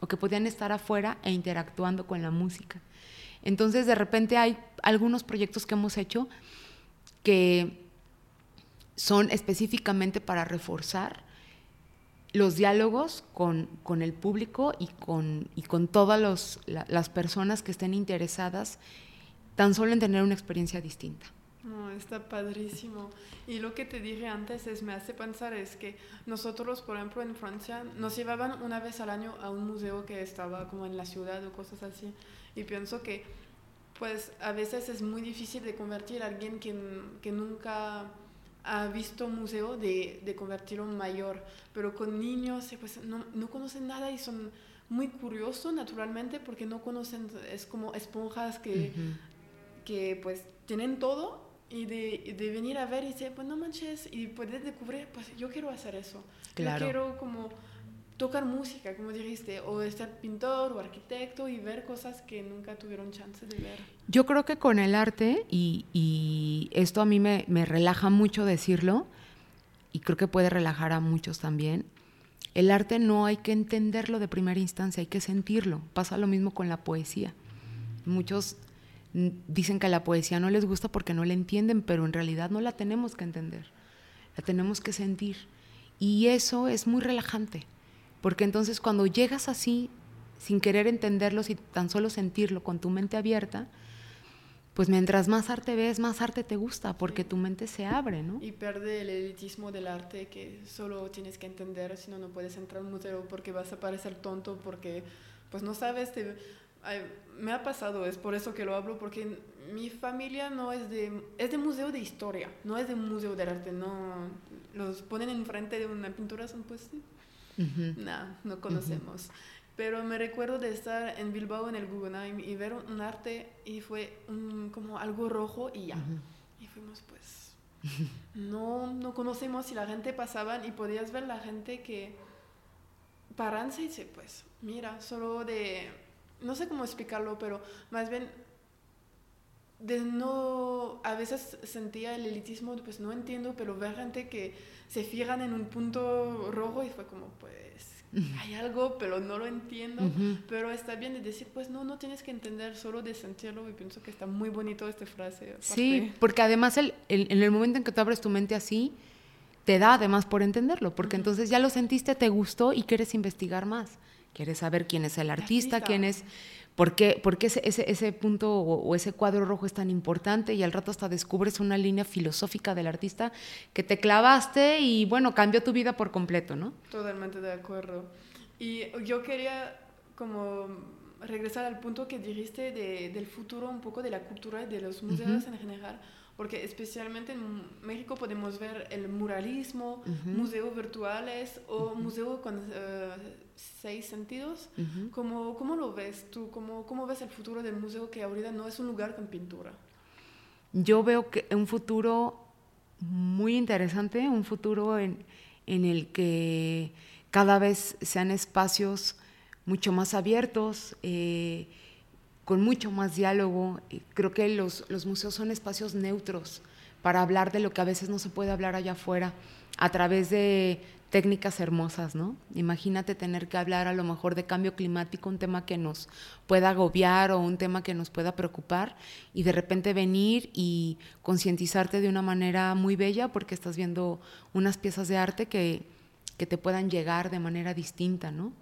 o que podían estar afuera e interactuando con la música. Entonces, de repente hay algunos proyectos que hemos hecho que son específicamente para reforzar los diálogos con, el público y con, y con todas las personas que estén interesadas tan solo en tener una experiencia distinta. No, está padrísimo. Y lo que te dije antes es, me hace pensar, es que nosotros, por ejemplo, en Francia, nos llevaban una vez al año a un museo que estaba como en la ciudad o cosas así. Y pienso que, pues, a veces es muy difícil de convertir a alguien que, que nunca ha visto museo de, de convertirlo en mayor, pero con niños eh, pues no, no conocen nada y son muy curiosos naturalmente porque no conocen, es como esponjas que, que pues tienen todo y de, de, venir a ver y decir, pues no manches, y puedes descubrir, pues yo quiero hacer eso. Claro. Yo quiero como tocar música, como dijiste, o ser pintor o arquitecto y ver cosas que nunca tuvieron chance de ver. Yo creo que con el arte, y, y esto a mí me, me, relaja mucho decirlo, y creo que puede relajar a muchos también, el arte no hay que entenderlo de primera instancia, hay que sentirlo. Pasa lo mismo con la poesía. Muchos dicen que la poesía no les gusta porque no la entienden, pero en realidad no la tenemos que entender, la tenemos que sentir. Y eso es muy relajante, porque entonces cuando llegas así, sin querer entenderlo, y tan solo sentirlo con tu mente abierta, pues mientras más arte ves, más arte te gusta, porque tu mente se abre, ¿no? Y pierde el elitismo del arte que solo tienes que entender, si no, no puedes entrar a un museo porque vas a parecer tonto, porque pues no sabes, te, me ha pasado, es por eso que lo hablo, porque mi familia no es de, es de museo de historia, no es de museo de arte, no, los ponen enfrente de una pintura, son pues, nada, no conocemos. Pero me recuerdo de estar en Bilbao en el Guggenheim y ver un arte y fue como algo rojo y ya. Y fuimos pues, no, no conocemos y la gente pasaba y podías ver la gente que paranse y dice, pues, mira, solo de no sé cómo explicarlo, pero más bien de no, a veces sentía el elitismo, pues no entiendo, pero ver gente que se fijan en un punto rojo y fue como, pues, hay algo, pero no lo entiendo, pero está bien de decir, pues no, no tienes que entender, solo de sentirlo y pienso que está muy bonito esta frase. Sí, porque además el, en el momento en que tú abres tu mente así, te da además por entenderlo, porque entonces ya lo sentiste, te gustó y quieres investigar más. Quieres saber quién es el artista, quién es, por qué, por qué ese, ese, ese, punto o, ese cuadro rojo es tan importante y al rato hasta descubres una línea filosófica del artista que te clavaste y bueno, cambió tu vida por completo, ¿no? Totalmente de acuerdo. Y yo quería como regresar al punto que dijiste de, del futuro un poco de la cultura y de los museos en general porque especialmente en México podemos ver el muralismo, museos virtuales o museo con eh, seis sentidos. ¿Cómo, ¿Cómo, lo ves tú? ¿Cómo, ¿Cómo ves el futuro del museo que ahorita no es un lugar con pintura? Yo veo que un futuro muy interesante, un futuro en, en el que cada vez sean espacios mucho más abiertos. Eh, con mucho más diálogo. Creo que los, los museos son espacios neutros para hablar de lo que a veces no se puede hablar allá afuera a través de técnicas hermosas, ¿no? Imagínate tener que hablar a lo mejor de cambio climático, un tema que nos pueda agobiar o un tema que nos pueda preocupar y de repente venir y concientizarte de una manera muy bella porque estás viendo unas piezas de arte que, que te puedan llegar de manera distinta, ¿no?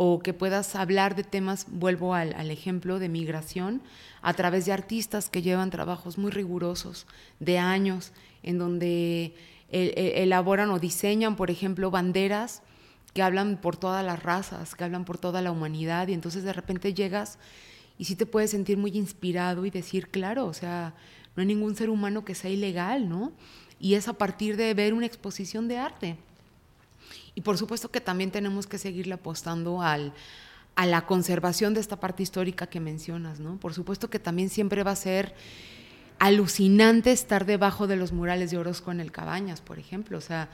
O que puedas hablar de temas, vuelvo al, ejemplo de migración, a través de artistas que llevan trabajos muy rigurosos, de años, en donde e, e, elaboran o diseñan, por ejemplo, banderas que hablan por todas las razas, que hablan por toda la humanidad, y entonces de repente llegas y sí te puedes sentir muy inspirado y decir, claro, o sea, no hay ningún ser humano que sea ilegal, ¿no? Y es a partir de ver una exposición de arte. Y por supuesto que también tenemos que seguirle apostando al, a la conservación de esta parte histórica que mencionas, ¿no? Por supuesto que también siempre va a ser alucinante estar debajo de los murales de Orozco en el Cabañas, por ejemplo. O sea,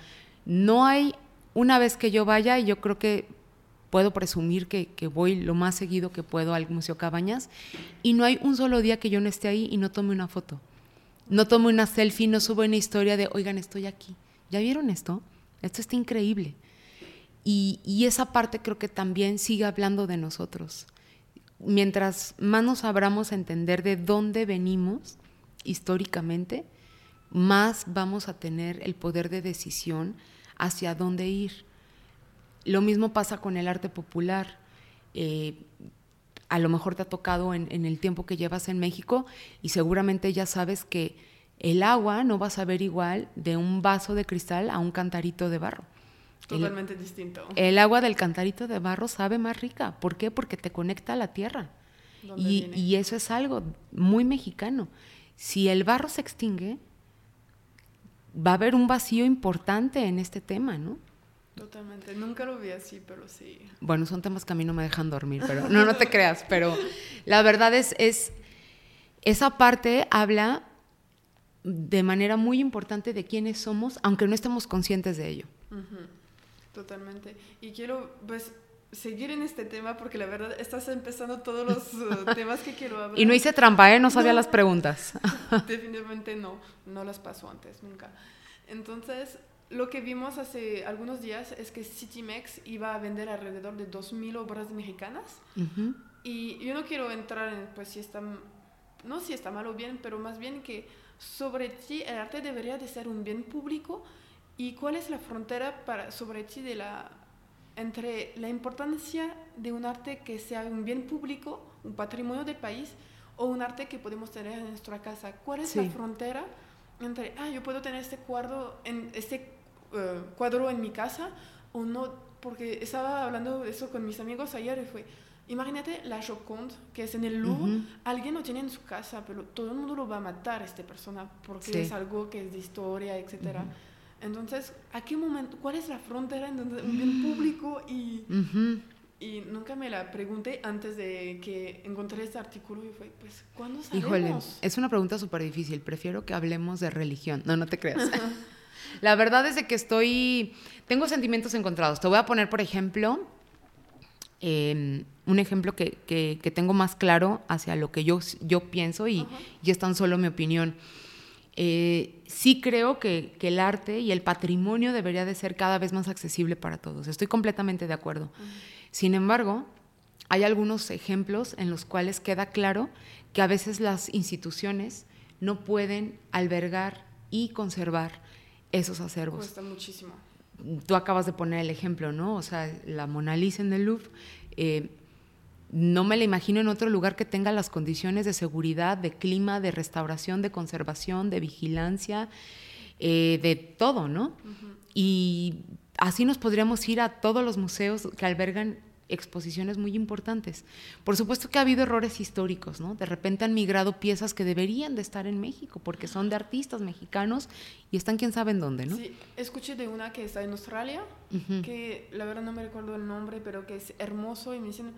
no hay, una vez que yo vaya, y yo creo que puedo presumir que, que, voy lo más seguido que puedo al Museo Cabañas, y no hay un solo día que yo no esté ahí y no tome una foto. No tome una selfie, no subo una historia de, oigan, estoy aquí. ¿Ya vieron esto? Esto está increíble. Y, esa parte creo que también sigue hablando de nosotros. Mientras más nos abramos a entender de dónde venimos históricamente, más vamos a tener el poder de decisión hacia dónde ir. Lo mismo pasa con el arte popular. Eh, a lo mejor te ha tocado en, en, el tiempo que llevas en México y seguramente ya sabes que el agua no va a saber igual de un vaso de cristal a un cantarito de barro. Totalmente distinto. El agua del cantarito de barro sabe más rica. ¿Por qué? Porque te conecta a la tierra. Y, y, eso es algo muy mexicano. Si el barro se extingue, va a haber un vacío importante en este tema, ¿no? Totalmente, nunca lo vi así, pero sí. Bueno, son temas que a mí no me dejan dormir, pero no, no te creas, pero la verdad es, es, esa parte habla de manera muy importante de quiénes somos, aunque no estemos conscientes de ello. Totalmente. Y quiero, pues, seguir en este tema porque la verdad estás empezando todos los uh, temas que quiero hablar. Y no hice trampa, ¿eh? No sabía las preguntas. Definitivamente no, no las pasó antes, nunca. Entonces, lo que vimos hace algunos días es que Citymex iba a vender alrededor de 2.000 obras mexicanas. Y yo no quiero entrar en, pues, si está, no si está mal o bien, pero más bien que sobre ti el arte debería de ser un bien público y cuál es la frontera para, sobre ti de la, entre la importancia de un arte que sea un bien público, un patrimonio del país, o un arte que podemos tener en nuestra casa. ¿Cuál es la frontera entre, ah, yo puedo tener este cuadro en, este, eh, cuadro en mi casa o no? Porque estaba hablando de eso con mis amigos ayer y fue, imagínate la Joconde, que es en el Louvre, alguien lo tiene en su casa, pero todo el mundo lo va a matar, esta persona, porque es algo que es de historia, etcétera. Entonces, ¿a qué momento, cuál es la frontera en donde un bien público y, y nunca me la pregunté antes de que encontré este artículo y fue, pues, ¿cuándo sabemos? Híjole, es una pregunta súper difícil. Prefiero que hablemos de religión. No, no te creas. la verdad es de que estoy, tengo sentimientos encontrados. Te voy a poner, por ejemplo, em, un ejemplo que, que, tengo más claro hacia lo que yo, yo pienso y, y es tan solo mi opinión. Eh, sí creo que, el arte y el patrimonio debería de ser cada vez más accesible para todos. Estoy completamente de acuerdo. Sin embargo, hay algunos ejemplos en los cuales queda claro que a veces las instituciones no pueden albergar y conservar esos acervos. Cuesta muchísimo. Tú acabas de poner el ejemplo, ¿no? O sea, la Mona Lisa en el Louvre. Eh, no me la imagino en otro lugar que tenga las condiciones de seguridad, de clima, de restauración, de conservación, de vigilancia, eh, de todo, ¿no? Y así nos podríamos ir a todos los museos que albergan exposiciones muy importantes. Por supuesto que ha habido errores históricos, ¿no? De repente han migrado piezas que deberían de estar en México porque son de artistas mexicanos y están quién sabe en dónde, ¿no? Sí, escuché de una que está en Australia, que la verdad no me recuerdo el nombre, pero que es hermoso y me dicen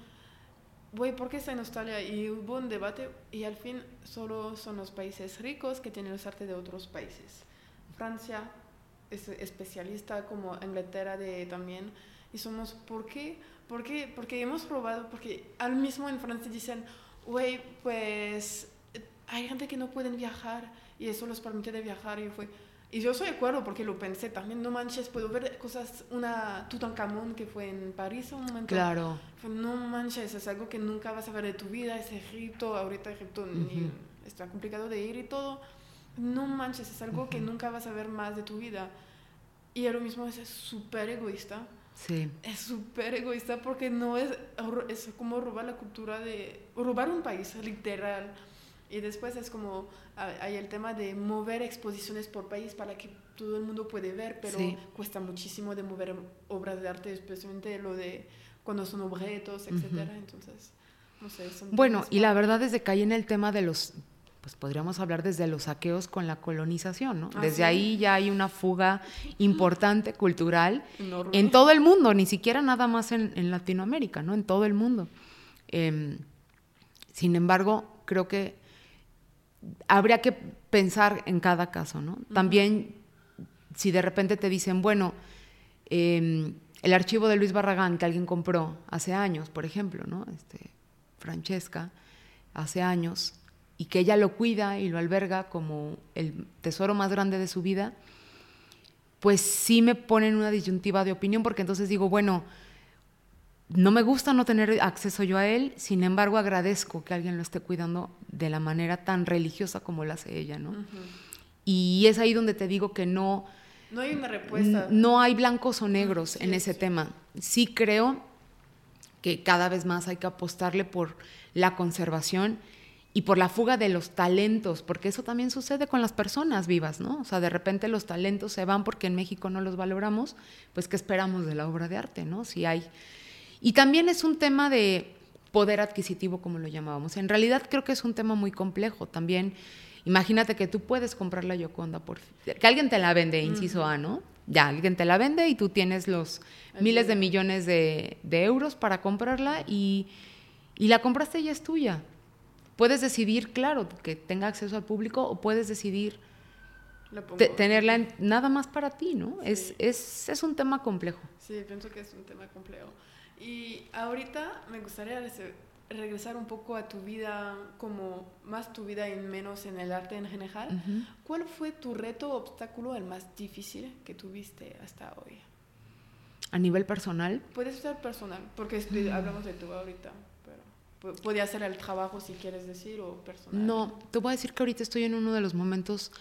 güey, ¿por qué está en Australia? Y hubo un debate y al fin solo son los países ricos que tienen los artes de otros países. Francia es especialista como Inglaterra de, también. Y somos, ¿por qué? ¿Por qué? Porque hemos probado, porque al mismo en Francia dicen, güey, pues hay gente que no pueden viajar y eso los permite de viajar. Y fue, y yo soy de acuerdo porque lo pensé también, no manches, puedo ver cosas, una Tutankamón que fue en París un momento. Claro. no manches, es algo que nunca vas a ver de tu vida, es Egipto, ahorita Egipto está complicado de ir y todo. No manches, es algo que nunca vas a ver más de tu vida. Y lo mismo es súper egoísta. Sí. Es súper egoísta porque no es, es como robar la cultura de, robar un país, literal. Y después es como, hay el tema de mover exposiciones por país para que todo el mundo puede ver, pero cuesta muchísimo de mover obras de arte, especialmente lo de cuando son objetos, etcétera. Entonces, no sé. bueno, y la verdad es que hay en el tema de los, pues podríamos hablar desde los saqueos con la colonización, ¿no? Ah, desde ahí ya hay una fuga importante cultural en todo el mundo, ni siquiera nada más en, Latinoamérica, ¿no? En todo el mundo. Em, sin embargo, creo que habría que pensar en cada caso, ¿no? También, si de repente te dicen, bueno, em, el archivo de Luis Barragán que alguien compró hace años, por ejemplo, ¿no? Este, Francesca, hace años, y que ella lo cuida y lo alberga como el tesoro más grande de su vida, pues sí me ponen una disyuntiva de opinión, porque entonces digo, bueno, no me gusta no tener acceso yo a él, sin embargo agradezco que alguien lo esté cuidando de la manera tan religiosa como lo hace ella, ¿no? Y es ahí donde te digo que no... No hay una respuesta. No hay blancos o negros en ese tema. Sí creo que cada vez más hay que apostarle por la conservación y por la fuga de los talentos, porque eso también sucede con las personas vivas, ¿no? O sea, de repente los talentos se van porque en México no los valoramos, pues ¿qué esperamos de la obra de arte, ¿no? Si hay y también es un tema de poder adquisitivo, como lo llamábamos. En realidad creo que es un tema muy complejo también. Imagínate que tú puedes comprar la Yoconda por... Que alguien te la vende, inciso A, ¿no? Ya, alguien te la vende y tú tienes los miles de millones de, euros para comprarla y, y la compraste y es tuya. Puedes decidir, claro, que tenga acceso al público o puedes decidir tenerla nada más para ti, ¿no? Es, es, es, un tema complejo. Sí, pienso que es un tema complejo. Y ahorita me gustaría regresar un poco a tu vida, como más tu vida y menos en el arte en general. ¿Cuál fue tu reto o obstáculo el más difícil que tuviste hasta hoy? A nivel personal. Puede ser personal, porque hablamos de tú ahorita. pero Podría ser el trabajo si quieres decir o personal. No, te voy a decir que ahorita estoy en uno de los momentos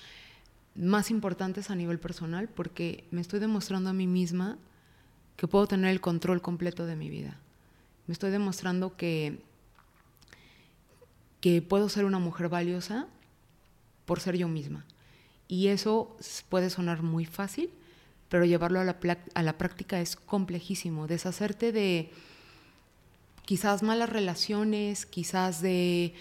más importantes a nivel personal porque me estoy demostrando a mí misma que puedo tener el control completo de mi vida. Me estoy demostrando que, que puedo ser una mujer valiosa por ser yo misma. Y eso puede sonar muy fácil, pero llevarlo a la, a la práctica es complejísimo. Deshacerte de quizás malas relaciones, quizás de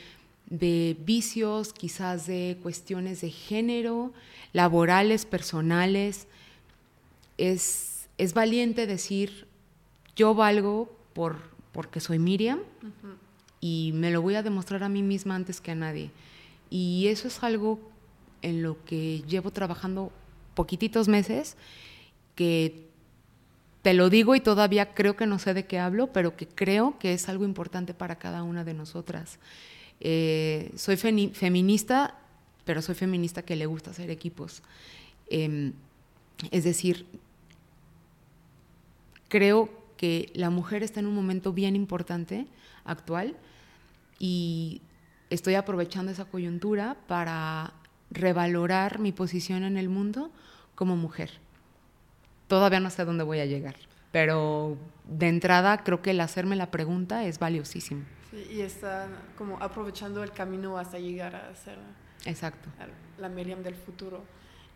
de vicios, quizás de cuestiones de género, laborales, personales. Es, es valiente decir, yo valgo por, porque soy Miriam y me lo voy a demostrar a mí misma antes que a nadie. Y eso es algo en lo que llevo trabajando poquititos meses, que te lo digo y todavía creo que no sé de qué hablo, pero que creo que es algo importante para cada una de nosotras. Eh, soy feminista, pero soy feminista que le gusta hacer equipos. Em, es decir, creo que la mujer está en un momento bien importante, actual, y estoy aprovechando esa coyuntura para revalorar mi posición en el mundo como mujer. Todavía no sé dónde voy a llegar, pero de entrada creo que el hacerme la pregunta es valiosísimo y está como aprovechando el camino hasta llegar a ser Exacto. la Miriam del futuro.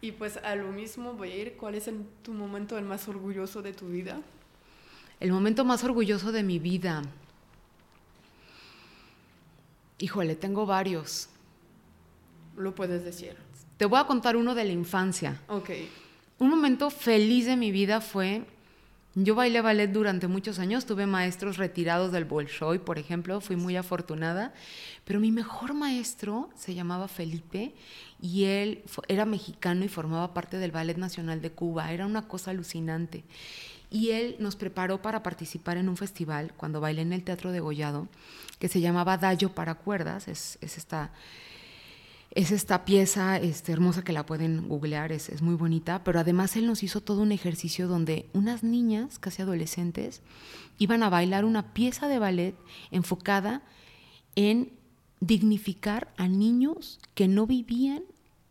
Y pues a lo mismo voy a ir, ¿cuál es tu momento el más orgulloso de tu vida? El momento más orgulloso de mi vida. Híjole, tengo varios. Lo puedes decir. Te voy a contar uno de la infancia. Ok. Un momento feliz de mi vida fue yo bailé ballet durante muchos años, tuve maestros retirados del Bolshoi, por ejemplo, fui muy afortunada, pero mi mejor maestro se llamaba Felipe y él era mexicano y formaba parte del Ballet Nacional de Cuba, era una cosa alucinante. Y él nos preparó para participar en un festival cuando bailé en el Teatro de Gollado, que se llamaba Dallo para cuerdas, es, es esta es esta pieza este, hermosa que la pueden googlear, es, muy bonita, pero además él nos hizo todo un ejercicio donde unas niñas, casi adolescentes, iban a bailar una pieza de ballet enfocada en dignificar a niños que no vivían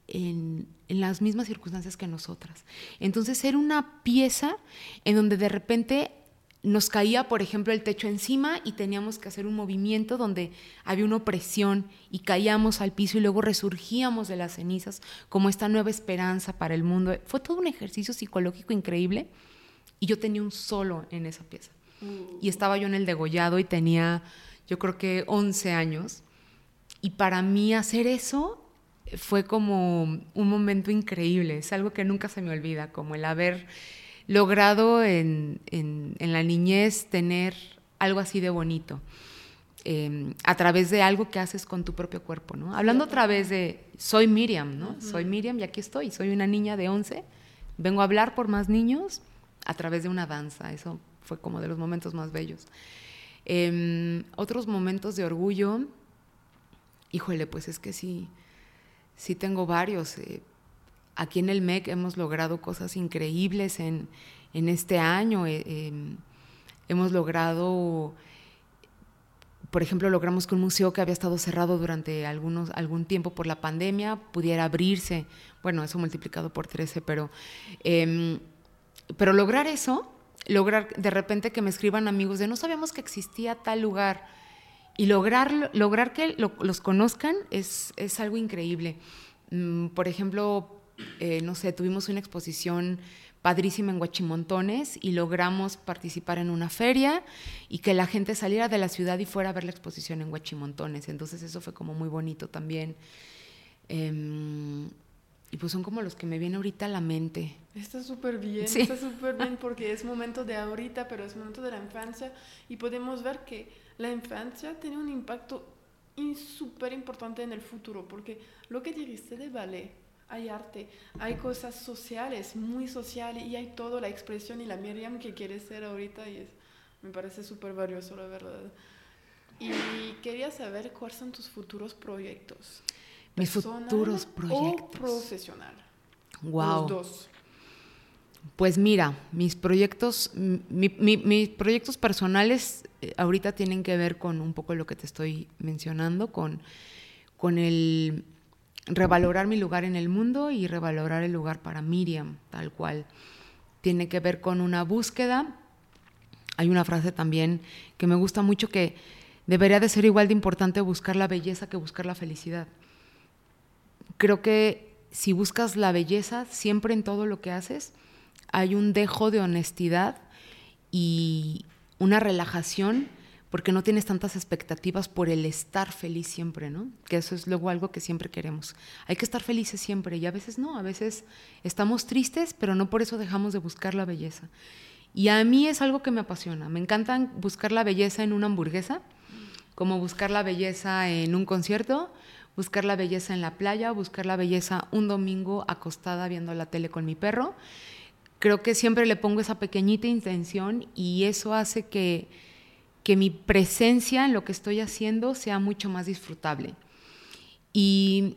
en, en las mismas circunstancias que nosotras. Entonces era una pieza en donde de repente nos caía, por ejemplo, el techo encima y teníamos que hacer un movimiento donde había una opresión y caíamos al piso y luego resurgíamos de las cenizas como esta nueva esperanza para el mundo. Fue todo un ejercicio psicológico increíble y yo tenía un solo en esa pieza. Mm. Y estaba yo en el degollado y tenía, yo creo que 11 años. Y para mí hacer eso fue como un momento increíble, es algo que nunca se me olvida, como el haber logrado en, la niñez tener algo así de bonito. Em, a través de algo que haces con tu propio cuerpo, ¿no? Hablando a través de, soy Miriam, ¿no? Soy Miriam y aquí estoy, soy una niña de 11, vengo a hablar por más niños a través de una danza, eso fue como de los momentos más bellos. Em, otros momentos de orgullo, híjole, pues es que sí, sí tengo varios. Eh, Aquí en el MEC hemos logrado cosas increíbles en, este año. Eh, em, hemos logrado, por ejemplo, logramos que un museo que había estado cerrado durante algunos, algún tiempo por la pandemia pudiera abrirse. Bueno, eso multiplicado por 13, pero, em, pero lograr eso, lograr de repente que me escriban amigos de no sabíamos que existía tal lugar y lograr, lograr que los conozcan es, es algo increíble. Mm, por ejemplo, eh, no sé, tuvimos una exposición padrísima en Huachimontones y logramos participar en una feria y que la gente saliera de la ciudad y fuera a ver la exposición en Huachimontones. Entonces eso fue como muy bonito también. Em, y pues son como los que me vienen ahorita a la mente. Está súper bien, está súper bien porque es momento de ahorita, pero es momento de la infancia y podemos ver que la infancia tiene un impacto súper importante en el futuro porque lo que dijiste de ballet, hay arte, hay cosas sociales, muy sociales y hay todo, la expresión y la Miriam que quiere ser ahorita y es, me parece súper valioso, la verdad. Y quería saber cuáles son tus futuros proyectos. Mis futuros proyectos. O profesional. Wow. Los dos. Pues mira, mis proyectos, mis proyectos personales ahorita tienen que ver con un poco lo que te estoy mencionando, con, con el revalorar mi lugar en el mundo y revalorar el lugar para Miriam, tal cual. Tiene que ver con una búsqueda. Hay una frase también que me gusta mucho que debería de ser igual de importante buscar la belleza que buscar la felicidad. Creo que si buscas la belleza siempre en todo lo que haces, hay un dejo de honestidad y una relajación porque no tienes tantas expectativas por el estar feliz siempre, ¿no? Que eso es luego algo que siempre queremos. Hay que estar felices siempre y a veces no, a veces estamos tristes, pero no por eso dejamos de buscar la belleza. Y a mí es algo que me apasiona. Me encanta buscar la belleza en una hamburguesa, como buscar la belleza en un concierto, buscar la belleza en la playa, buscar la belleza un domingo acostada viendo la tele con mi perro. Creo que siempre le pongo esa pequeñita intención y eso hace que que mi presencia en lo que estoy haciendo sea mucho más disfrutable. Y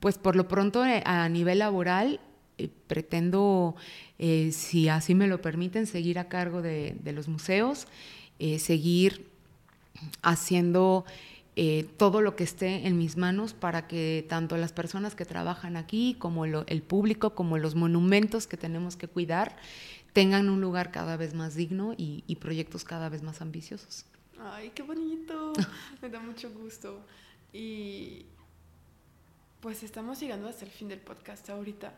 pues por lo pronto eh, a nivel laboral eh, pretendo, eh, si así me lo permiten, seguir a cargo de, los museos, seguir haciendo todo lo que esté en mis manos para que tanto las personas que trabajan aquí como el público, como los monumentos que tenemos que cuidar, tengan un lugar cada vez más digno y, proyectos cada vez más ambiciosos. Ay, qué bonito, me da mucho gusto. Y pues estamos llegando hasta el fin del podcast ahorita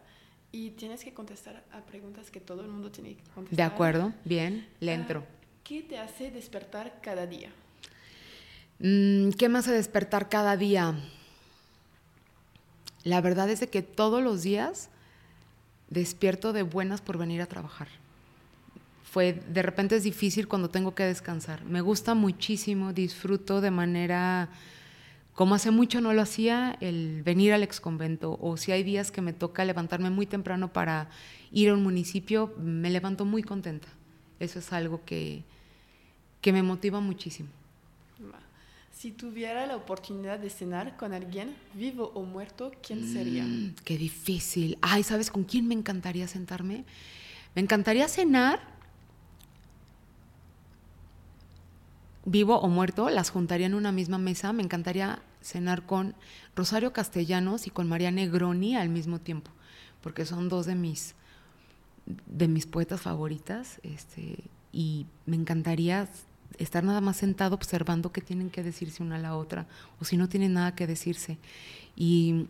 y tienes que contestar a preguntas que todo el mundo tiene que contestar. De acuerdo, bien, le entro. Ah, ¿Qué te hace despertar cada día? Mm, ¿Qué me hace despertar cada día? La verdad es de que todos los días despierto de buenas por venir a trabajar fue, de repente es difícil cuando tengo que descansar. Me gusta muchísimo, disfruto de manera, como hace mucho no lo hacía, el venir al exconvento, o si hay días que me toca levantarme muy temprano para ir a un municipio, me levanto muy contenta. Eso es algo que, que me motiva muchísimo. Si tuviera la oportunidad de cenar con alguien, vivo o muerto, ¿quién sería? Mm, qué difícil. Ay, ¿sabes con quién me encantaría sentarme? Me encantaría cenar vivo o muerto, las juntaría en una misma mesa. Me encantaría cenar con Rosario Castellanos y con María Negroni al mismo tiempo, porque son dos de mis, de mis poetas favoritas. Este, y me encantaría estar nada más sentado observando qué tienen que decirse una a la otra, o si no tienen nada que decirse. Y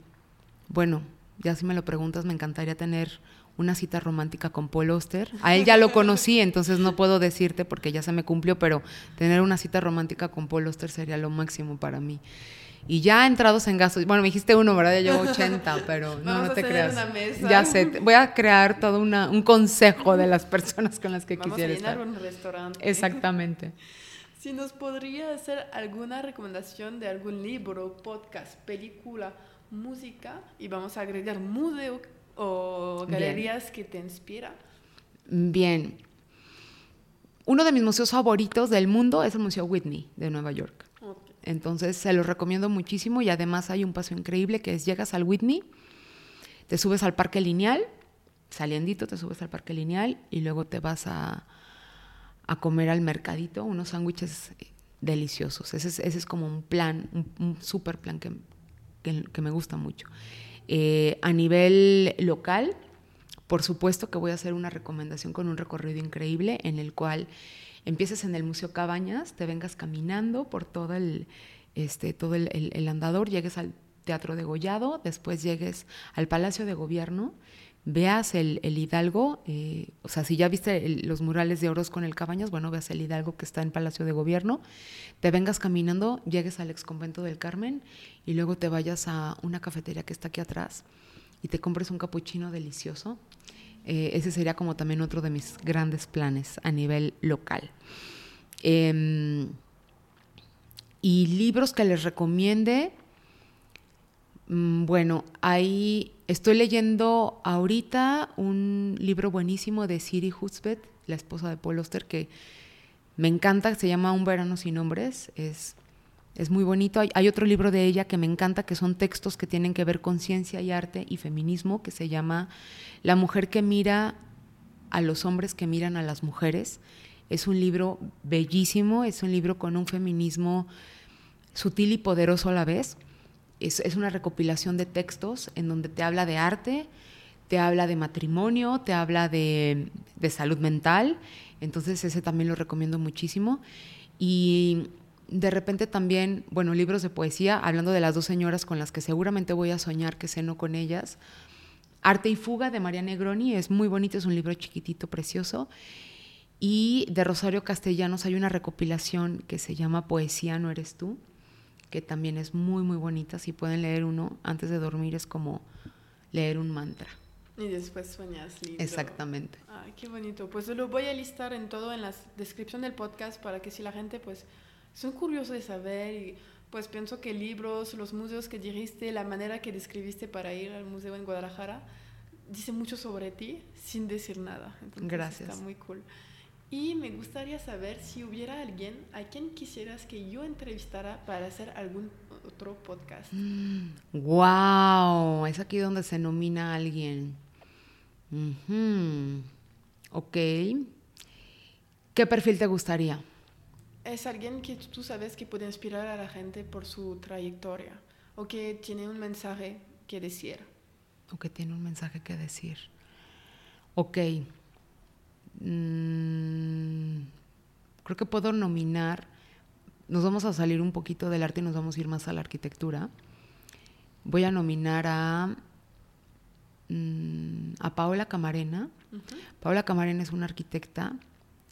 bueno, ya si me lo preguntas, me encantaría tener una cita romántica con Paul Oster. A él ya lo conocí, entonces no puedo decirte porque ya se me cumplió, pero tener una cita romántica con Paul Oster sería lo máximo para mí. Y ya entrados en gastos, bueno, me dijiste uno, ¿verdad? Ya llevo 80, pero no, no te creas. Ya sé, voy a crear todo una, un consejo de las personas con las que Vamos quisiera a llenar estar. un restaurante. Exactamente. si nos podría hacer alguna recomendación de algún libro, podcast, película, música, y vamos a agregar museo o galerías que te inspiran? Bien. Uno de mis museos favoritos del mundo es el Museo Whitney de Nueva York. Entonces se los recomiendo muchísimo y además hay un paso increíble que es llegas al Whitney, te subes al parque lineal, saliendito te subes al parque lineal y luego te vas a, a comer al mercadito unos sándwiches deliciosos. Ese es, ese es, como un plan, un, un super plan que, que, me gusta mucho. Eh, a nivel local, por supuesto que voy a hacer una recomendación con un recorrido increíble en el cual empieces en el Museo Cabañas, te vengas caminando por todo el, este, todo el, andador, llegues al Teatro de Gollado, después llegues al Palacio de Gobierno, veas el, Hidalgo, eh, o sea, si ya viste los murales de Orozco con el Cabañas, bueno, veas el Hidalgo que está en Palacio de Gobierno, te vengas caminando, llegues al ex convento del Carmen y luego te vayas a una cafetería que está aquí atrás y te compres un capuchino delicioso. Eh, ese sería como también otro de mis grandes planes a nivel local. Em, y libros que les recomiende, mm, bueno, ahí estoy leyendo ahorita un libro buenísimo de Siri Husbeth, la esposa de Paul Oster, que me encanta, se llama Un verano sin nombres, es, es muy bonito. Hay, otro libro de ella que me encanta, que son textos que tienen que ver con ciencia y arte y feminismo, que se llama La mujer que mira a los hombres que miran a las mujeres. Es un libro bellísimo, es un libro con un feminismo sutil y poderoso a la vez. Es, una recopilación de textos en donde te habla de arte, te habla de matrimonio, te habla de, salud mental. Entonces ese también lo recomiendo muchísimo. Y de repente también, bueno, libros de poesía, hablando de las dos señoras con las que seguramente voy a soñar que ceno con ellas. Arte y Fuga de María Negroni es muy bonito, es un libro chiquitito, precioso. Y de Rosario Castellanos hay una recopilación que se llama Poesía no eres tú, que también es muy, muy bonita. Si pueden leer uno antes de dormir, es como leer un mantra. Y después sueñas lindo. Exactamente. Ay, qué bonito. Pues lo voy a listar en todo en la descripción del podcast para que si la gente, pues, son curiosos de saber y pues pienso que libros, los museos que dirigiste, la manera que describiste para ir al museo en Guadalajara, dice mucho sobre ti sin decir nada. Gracias. Está muy cool. Y me gustaría saber si hubiera alguien a quien quisieras que yo entrevistara para hacer algún otro podcast. ¡Wow! Es aquí donde se nomina a alguien. Ok. ¿Qué perfil te gustaría? Es alguien que tú sabes que puede inspirar a la gente por su trayectoria o que tiene un mensaje que decir. O que tiene un mensaje que decir. Ok. Mm, creo que puedo nominar, nos vamos a salir un poquito del arte y nos vamos a ir más a la arquitectura. Voy a nominar a, mm, a Paola Camarena. Paola Camarena es una arquitecta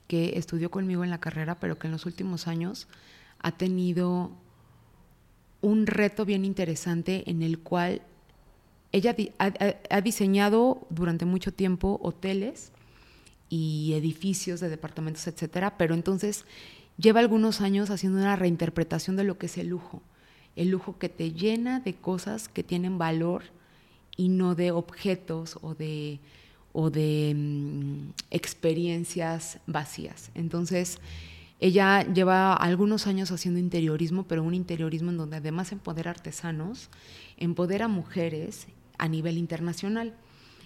que estudió conmigo en la carrera, pero que en los últimos años ha tenido un reto bien interesante en el cual ella ha diseñado durante mucho tiempo hoteles y edificios de departamentos, etcétera, pero entonces lleva algunos años haciendo una reinterpretación de lo que es el lujo. El lujo que te llena de cosas que tienen valor y no de objetos o de, o de mm, experiencias vacías. Entonces, ella lleva algunos años haciendo interiorismo, pero un interiorismo en donde además empodera artesanos, empodera mujeres a nivel internacional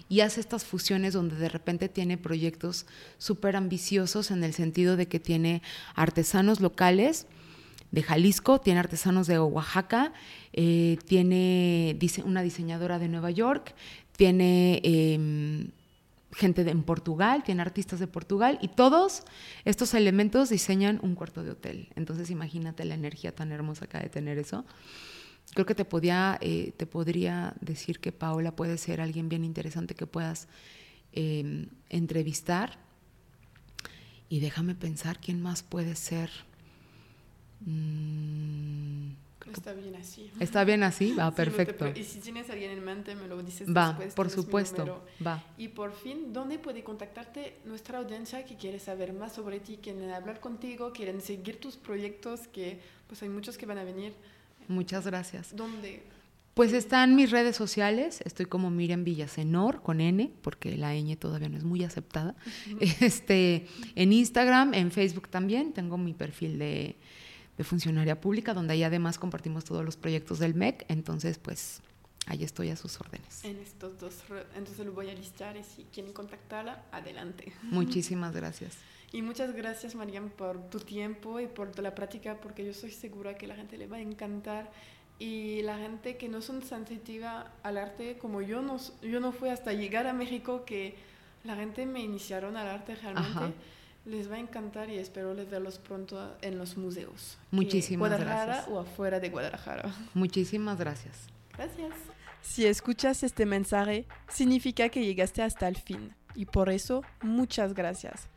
y hace estas fusiones donde de repente tiene proyectos súper ambiciosos en el sentido de que tiene artesanos locales de Jalisco, tiene artesanos de Oaxaca, eh, tiene una diseñadora de Nueva York, tiene em, gente en Portugal, tiene artistas de Portugal y todos estos elementos diseñan un cuarto de hotel. Entonces imagínate la energía tan hermosa que ha de tener eso creo que te, podía, eh, te podría decir que Paola puede ser alguien bien interesante que puedas em, entrevistar. Y déjame pensar quién más puede ser. Mm, está bien así. Está bien así, va, perfecto. y si tienes a alguien en mente, me lo dices va, por supuesto, va. Y por fin, ¿dónde puede contactarte nuestra audiencia que quiere saber más sobre ti, quieren hablar contigo, quieren seguir tus proyectos, que pues hay muchos que van a venir? Muchas gracias. ¿Dónde? Pues están mis redes sociales, estoy como Miriam Villasenor con N, porque la ñ todavía no es muy aceptada. Este, en Instagram, en Facebook también, tengo mi perfil de, funcionaria pública, donde ahí además compartimos todos los proyectos del MEC, entonces pues ahí estoy a sus órdenes. En estos dos, entonces lo voy a listar y si quieren contactarla, adelante. Muchísimas gracias. Y muchas gracias, Mariam, por tu tiempo y por la práctica, porque yo estoy segura que la gente le va a encantar. Y la gente que no son sensitiva al arte, como yo no, yo no fui hasta llegar a México, que la gente me iniciaron al arte realmente, les va a encantar y espero les verlos pronto en los museos. Muchísimas Guadalajara o afuera de Guadalajara. Muchísimas gracias. Gracias. Si escuchas este mensaje, significa que llegaste hasta el fin y por eso muchas gracias.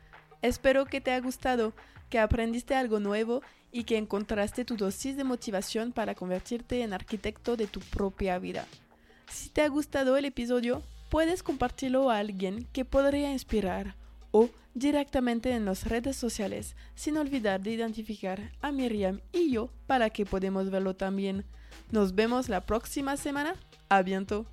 Espero que te haya gustado, que aprendiste algo nuevo y que encontraste tu dosis de motivación para convertirte en arquitecto de tu propia vida. Si te ha gustado el episodio, puedes compartirlo a alguien que podría inspirar o directamente en las redes sociales, sin olvidar de identificar a Miriam y yo para que podamos verlo también. Nos vemos la próxima semana. A bientôt.